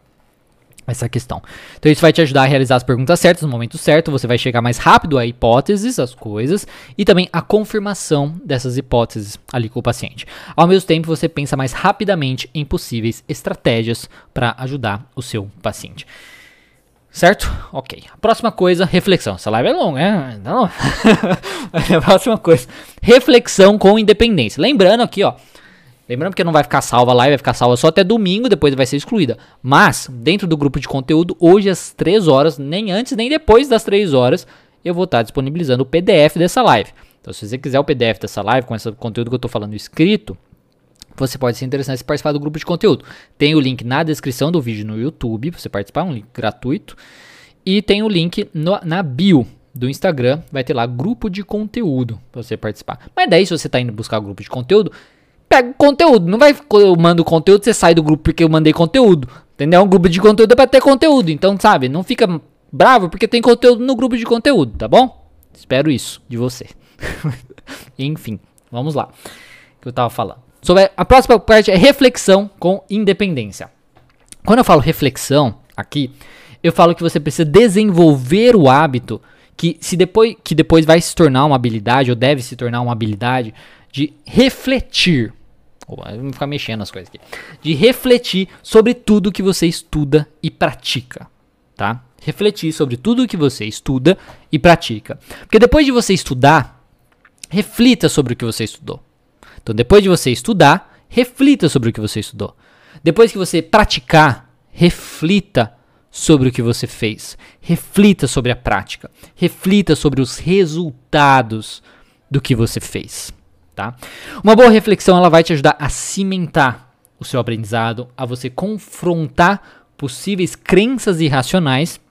Essa questão. Então isso vai te ajudar a realizar as perguntas certas no momento certo, você vai chegar mais rápido a hipóteses, as coisas, e também a confirmação dessas hipóteses ali com o paciente. Ao mesmo tempo, você pensa mais rapidamente em possíveis estratégias para ajudar o seu paciente. Certo? Ok. A próxima coisa, reflexão. Essa live é longa, né? Não. a próxima coisa, reflexão com independência. Lembrando aqui, ó. Lembrando que não vai ficar salva a live, vai ficar salva só até domingo, depois vai ser excluída. Mas, dentro do grupo de conteúdo, hoje às 3 horas, nem antes nem depois das 3 horas, eu vou estar disponibilizando o PDF dessa live. Então, se você quiser o PDF dessa live, com esse conteúdo que eu estou falando escrito, você pode ser interessante participar do grupo de conteúdo. Tem o link na descrição do vídeo no YouTube você participar, um link gratuito. E tem o link no, na bio do Instagram, vai ter lá grupo de conteúdo para você participar. Mas daí, se você está indo buscar grupo de conteúdo, pega o conteúdo. Não vai, eu mando conteúdo, você sai do grupo porque eu mandei conteúdo. Entendeu? Um grupo de conteúdo é pra ter conteúdo. Então, sabe, não fica bravo porque tem conteúdo no grupo de conteúdo, tá bom? Espero isso de você. Enfim, vamos lá. O que eu tava falando. Sobre a próxima parte é reflexão com independência. Quando eu falo reflexão aqui, eu falo que você precisa desenvolver o hábito que se depois que depois vai se tornar uma habilidade ou deve se tornar uma habilidade de refletir. Vamos ficar mexendo as coisas aqui. De refletir sobre tudo que você estuda e pratica, tá? Refletir sobre tudo que você estuda e pratica. Porque depois de você estudar, reflita sobre o que você estudou. Então, depois de você estudar, reflita sobre o que você estudou. Depois que você praticar, reflita sobre o que você fez. Reflita sobre a prática. Reflita sobre os resultados do que você fez tá? Uma boa reflexão ela vai te ajudar a cimentar o seu aprendizado, a você confrontar possíveis crenças irracionais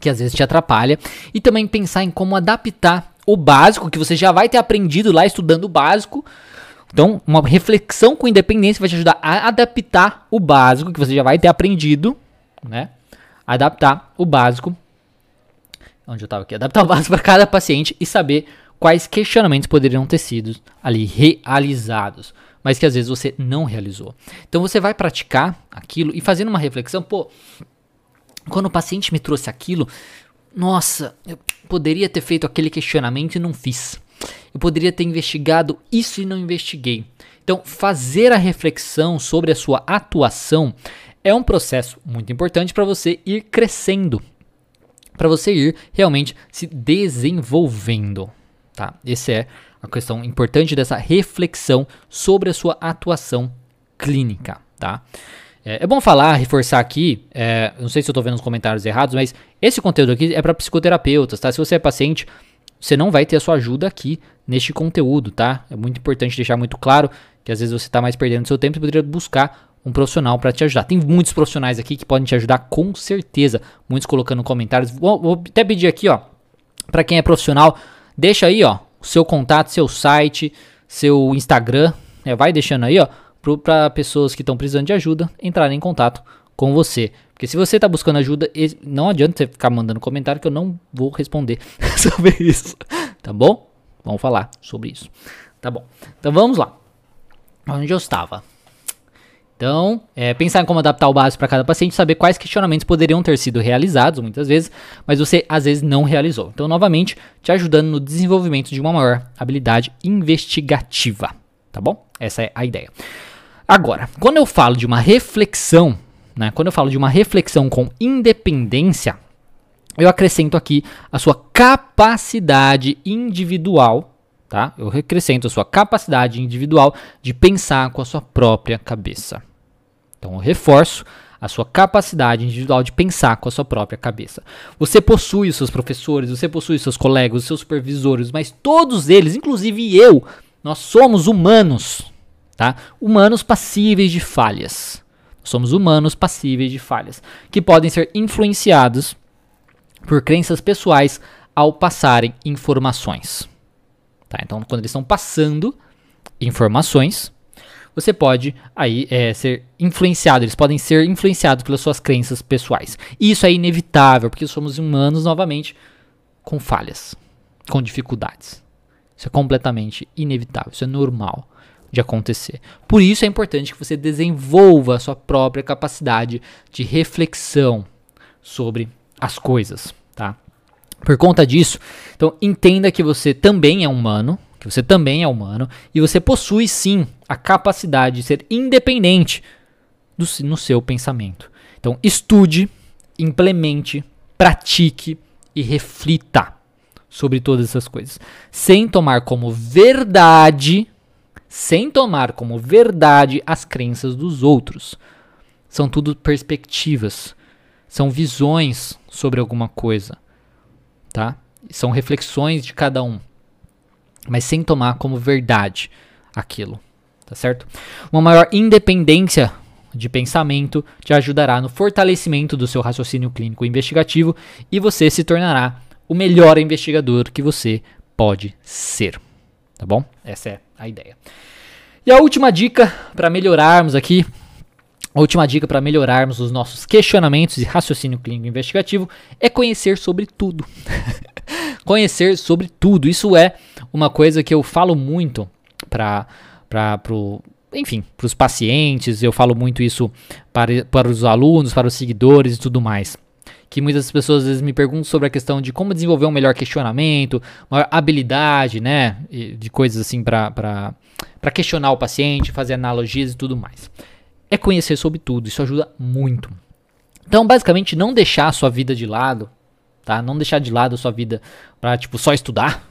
que às vezes te atrapalha e também pensar em como adaptar o básico que você já vai ter aprendido lá estudando o básico. Então, uma reflexão com independência vai te ajudar a adaptar o básico que você já vai ter aprendido, né? Adaptar o básico onde eu estava aqui, adaptar o básico para cada paciente e saber quais questionamentos poderiam ter sido ali realizados, mas que às vezes você não realizou. Então você vai praticar aquilo e fazendo uma reflexão, pô, quando o paciente me trouxe aquilo, nossa, eu poderia ter feito aquele questionamento e não fiz. Eu poderia ter investigado isso e não investiguei. Então, fazer a reflexão sobre a sua atuação é um processo muito importante para você ir crescendo, para você ir realmente se desenvolvendo. Tá? Essa é a questão importante dessa reflexão sobre a sua atuação clínica. Tá? É, é bom falar, reforçar aqui, é, não sei se eu estou vendo os comentários errados, mas esse conteúdo aqui é para psicoterapeutas, tá? Se você é paciente, você não vai ter a sua ajuda aqui neste conteúdo, tá? É muito importante deixar muito claro que às vezes você está mais perdendo seu tempo e poderia buscar um profissional para te ajudar. Tem muitos profissionais aqui que podem te ajudar com certeza, muitos colocando comentários. Vou, vou até pedir aqui, ó, para quem é profissional, Deixa aí, ó, o seu contato, seu site, seu Instagram, é, vai deixando aí, ó, para pessoas que estão precisando de ajuda entrarem em contato com você. Porque se você está buscando ajuda, não adianta você ficar mandando comentário que eu não vou responder sobre isso, tá bom? Vamos falar sobre isso. Tá bom. Então vamos lá. Onde eu estava? Então, é, pensar em como adaptar o básico para cada paciente, saber quais questionamentos poderiam ter sido realizados, muitas vezes, mas você às vezes não realizou. Então, novamente, te ajudando no desenvolvimento de uma maior habilidade investigativa, tá bom? Essa é a ideia. Agora, quando eu falo de uma reflexão, né, quando eu falo de uma reflexão com independência, eu acrescento aqui a sua capacidade individual tá? Eu acrescento a sua capacidade individual de pensar com a sua própria cabeça. Então eu reforço a sua capacidade individual de pensar com a sua própria cabeça. Você possui os seus professores, você possui os seus colegas, os seus supervisores, mas todos eles, inclusive eu, nós somos humanos, tá? Humanos passíveis de falhas. Somos humanos passíveis de falhas, que podem ser influenciados por crenças pessoais ao passarem informações. Tá? Então, quando eles estão passando informações, você pode aí é, ser influenciado, eles podem ser influenciados pelas suas crenças pessoais. E isso é inevitável, porque somos humanos, novamente, com falhas, com dificuldades. Isso é completamente inevitável, isso é normal de acontecer. Por isso é importante que você desenvolva a sua própria capacidade de reflexão sobre as coisas, tá? Por conta disso, então entenda que você também é humano, que você também é humano e você possui sim a capacidade de ser independente do, no seu pensamento. Então estude, implemente, pratique e reflita sobre todas essas coisas, sem tomar como verdade, sem tomar como verdade as crenças dos outros. São tudo perspectivas, são visões sobre alguma coisa, tá? São reflexões de cada um mas sem tomar como verdade aquilo, tá certo? Uma maior independência de pensamento te ajudará no fortalecimento do seu raciocínio clínico investigativo e você se tornará o melhor investigador que você pode ser, tá bom? Essa é a ideia. E a última dica para melhorarmos aqui, a última dica para melhorarmos os nossos questionamentos e raciocínio clínico investigativo é conhecer sobre tudo. conhecer sobre tudo. Isso é uma coisa que eu falo muito para pro enfim, para os pacientes, eu falo muito isso para, para os alunos, para os seguidores e tudo mais. Que muitas pessoas às vezes me perguntam sobre a questão de como desenvolver um melhor questionamento, maior habilidade, né? De coisas assim para questionar o paciente, fazer analogias e tudo mais. É conhecer sobre tudo, isso ajuda muito. Então, basicamente, não deixar a sua vida de lado tá? Não deixar de lado a sua vida para tipo só estudar,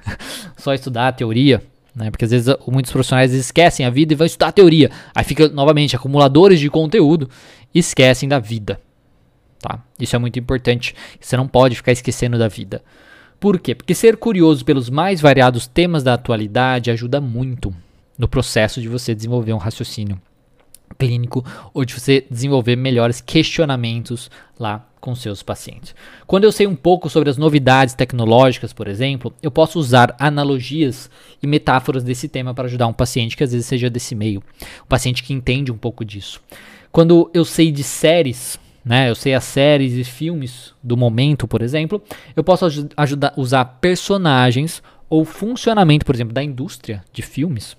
só estudar a teoria, né? Porque às vezes muitos profissionais esquecem a vida e vão estudar a teoria. Aí fica novamente acumuladores de conteúdo e esquecem da vida, tá? Isso é muito importante. Você não pode ficar esquecendo da vida. Por quê? Porque ser curioso pelos mais variados temas da atualidade ajuda muito no processo de você desenvolver um raciocínio clínico ou de você desenvolver melhores questionamentos lá com seus pacientes. Quando eu sei um pouco sobre as novidades tecnológicas, por exemplo, eu posso usar analogias e metáforas desse tema para ajudar um paciente que às vezes seja desse meio, um paciente que entende um pouco disso. Quando eu sei de séries, né, eu sei as séries e filmes do momento, por exemplo, eu posso ajudar usar personagens ou funcionamento, por exemplo, da indústria de filmes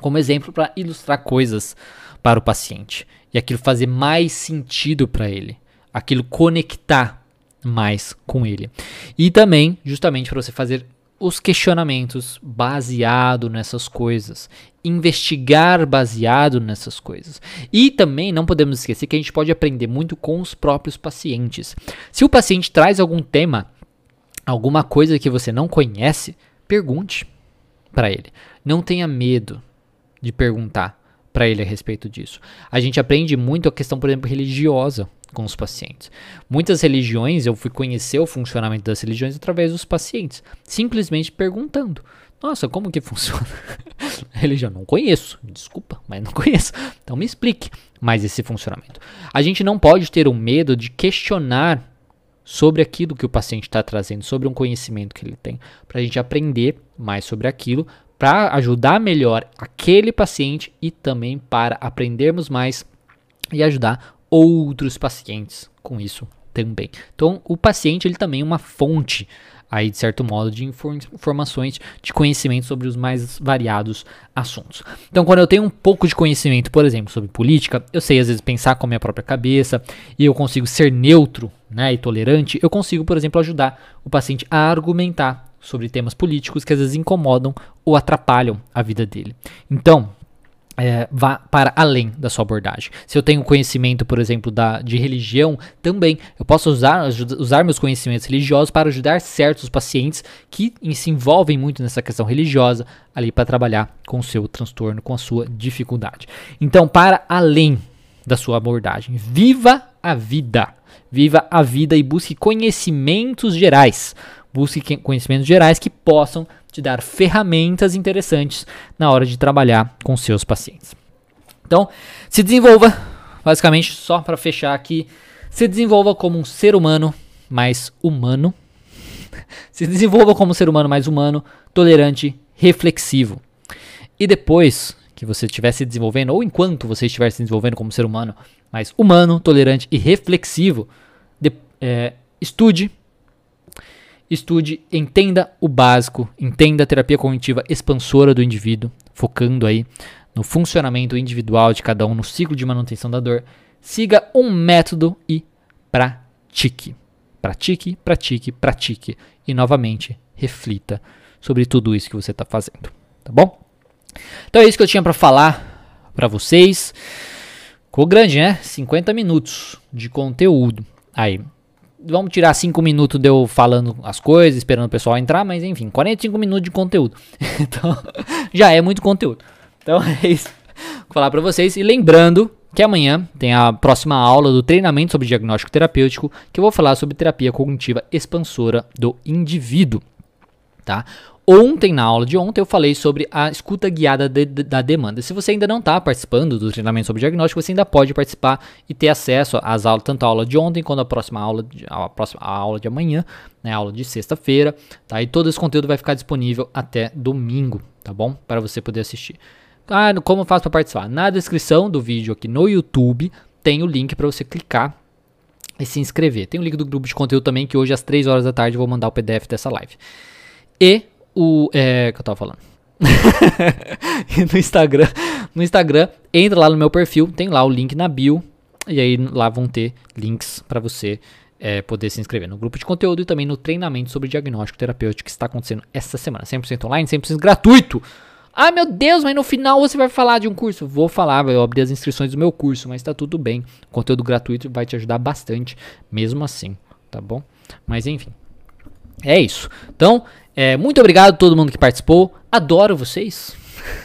como exemplo para ilustrar coisas para o paciente. E aquilo fazer mais sentido para ele, aquilo conectar mais com ele. E também, justamente para você fazer os questionamentos baseado nessas coisas, investigar baseado nessas coisas. E também não podemos esquecer que a gente pode aprender muito com os próprios pacientes. Se o paciente traz algum tema, alguma coisa que você não conhece, pergunte para ele. Não tenha medo de perguntar para ele a respeito disso. A gente aprende muito a questão, por exemplo, religiosa com os pacientes. Muitas religiões, eu fui conhecer o funcionamento das religiões através dos pacientes, simplesmente perguntando: Nossa, como que funciona? religião, não conheço, desculpa, mas não conheço. Então me explique mais esse funcionamento. A gente não pode ter o um medo de questionar sobre aquilo que o paciente está trazendo, sobre um conhecimento que ele tem, para a gente aprender mais sobre aquilo, para ajudar melhor aquele paciente e também para aprendermos mais e ajudar outros pacientes com isso também. Então, o paciente ele também é uma fonte aí de certo modo de informações, de conhecimento sobre os mais variados assuntos. Então, quando eu tenho um pouco de conhecimento, por exemplo, sobre política, eu sei às vezes pensar com a minha própria cabeça e eu consigo ser neutro, né, e tolerante, eu consigo, por exemplo, ajudar o paciente a argumentar sobre temas políticos que às vezes incomodam ou atrapalham a vida dele. Então, é, vá para além da sua abordagem. Se eu tenho conhecimento, por exemplo, da, de religião, também eu posso usar, usar meus conhecimentos religiosos para ajudar certos pacientes que se envolvem muito nessa questão religiosa ali para trabalhar com o seu transtorno, com a sua dificuldade. Então, para além da sua abordagem, viva a vida. Viva a vida e busque conhecimentos gerais Busque conhecimentos gerais que possam te dar ferramentas interessantes na hora de trabalhar com seus pacientes. Então, se desenvolva, basicamente, só para fechar aqui, se desenvolva como um ser humano mais humano. se desenvolva como um ser humano mais humano, tolerante, reflexivo. E depois que você estiver se desenvolvendo, ou enquanto você estiver se desenvolvendo como ser humano mais humano, tolerante e reflexivo, de, é, estude estude, entenda o básico, entenda a terapia cognitiva expansora do indivíduo, focando aí no funcionamento individual de cada um, no ciclo de manutenção da dor. Siga um método e pratique. Pratique, pratique, pratique. E novamente, reflita sobre tudo isso que você está fazendo. Tá bom? Então é isso que eu tinha para falar para vocês. Ficou grande, né? 50 minutos de conteúdo. Aí, vamos tirar 5 minutos de eu falando as coisas, esperando o pessoal entrar, mas enfim, 45 minutos de conteúdo. então, já é muito conteúdo. Então é isso. Vou falar para vocês e lembrando que amanhã tem a próxima aula do treinamento sobre diagnóstico terapêutico, que eu vou falar sobre terapia cognitiva expansora do indivíduo, tá? Ontem, na aula de ontem, eu falei sobre a escuta guiada de, de, da demanda. Se você ainda não está participando do treinamento sobre diagnóstico, você ainda pode participar e ter acesso às aulas, tanto a aula de ontem quanto a próxima aula de, a próxima a aula de amanhã, né, a aula de sexta-feira. Tá? E todo esse conteúdo vai ficar disponível até domingo, tá bom? Para você poder assistir. Ah, como eu faço para participar? Na descrição do vídeo aqui no YouTube tem o link para você clicar e se inscrever. Tem o link do grupo de conteúdo também, que hoje às 3 horas da tarde eu vou mandar o PDF dessa live. E o. É. que eu tava falando? no Instagram. No Instagram, entra lá no meu perfil, tem lá o link na bio. E aí lá vão ter links para você é, poder se inscrever no grupo de conteúdo e também no treinamento sobre diagnóstico terapêutico que está acontecendo essa semana. 100% online, 100% gratuito. Ah, meu Deus, mas no final você vai falar de um curso. Vou falar, vai abrir as inscrições do meu curso, mas tá tudo bem. O conteúdo gratuito vai te ajudar bastante, mesmo assim, tá bom? Mas enfim, é isso. Então, é, muito obrigado a todo mundo que participou. Adoro vocês.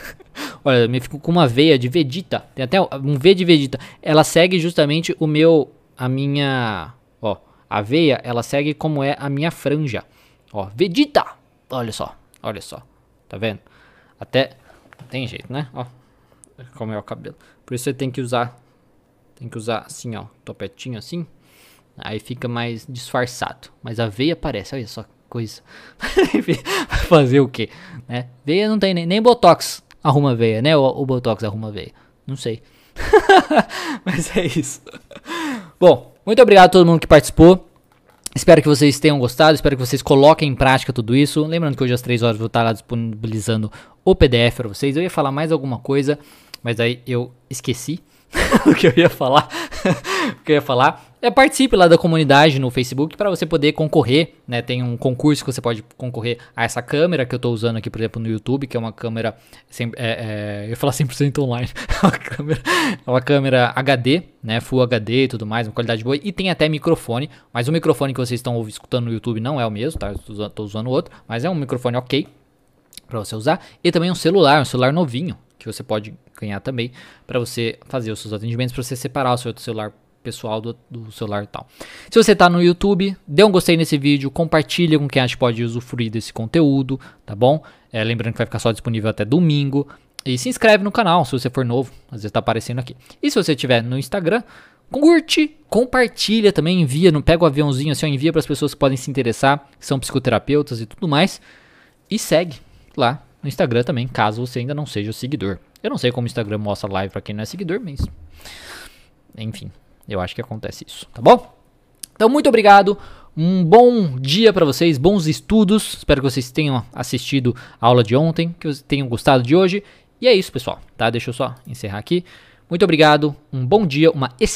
Olha, me fico com uma veia de Vegeta. Tem até um V de Vegeta. Ela segue justamente o meu. A minha. Ó. A veia, ela segue como é a minha franja. Ó. Vegeta! Olha só. Olha só. Tá vendo? Até. Tem jeito, né? Ó. Como é o cabelo. Por isso você tem que usar. Tem que usar assim, ó. Topetinho assim. Aí fica mais disfarçado. Mas a veia aparece. Olha só coisa. Fazer o quê? Né? Veia não tem nem, nem Botox arruma veia, né? O, o Botox arruma veia. Não sei. Mas é isso. Bom, muito obrigado a todo mundo que participou. Espero que vocês tenham gostado, espero que vocês coloquem em prática tudo isso. Lembrando que hoje às 3 horas vou estar lá disponibilizando o PDF para vocês. Eu ia falar mais alguma coisa, mas aí eu esqueci. o que eu ia falar. o que eu ia falar. É, participe lá da comunidade no Facebook para você poder concorrer, né? Tem um concurso que você pode concorrer a essa câmera que eu estou usando aqui, por exemplo, no YouTube, que é uma câmera, sem, é, é, eu ia falar 100% online, é uma câmera, é uma câmera HD, né? Full HD e tudo mais, uma qualidade boa, e tem até microfone, mas o microfone que vocês estão escutando no YouTube não é o mesmo, tá? Estou usando outro, mas é um microfone ok para você usar, e também um celular, um celular novinho, que você pode ganhar também para você fazer os seus atendimentos, para você separar o seu celular pessoal do, do celular e tal. Se você está no YouTube, dê um gostei nesse vídeo, compartilha com quem acha que pode usufruir desse conteúdo, tá bom? É, lembrando que vai ficar só disponível até domingo. E se inscreve no canal se você for novo, às vezes está aparecendo aqui. E se você estiver no Instagram, curte, compartilha também, envia, não pega o aviãozinho assim, envia para as pessoas que podem se interessar, que são psicoterapeutas e tudo mais. E segue lá no Instagram também, caso você ainda não seja seguidor. Eu não sei como o Instagram mostra live para quem não é seguidor, mas enfim, eu acho que acontece isso, tá bom? Então, muito obrigado. Um bom dia para vocês, bons estudos. Espero que vocês tenham assistido a aula de ontem, que vocês tenham gostado de hoje. E é isso, pessoal, tá? Deixa eu só encerrar aqui. Muito obrigado, um bom dia, uma excelente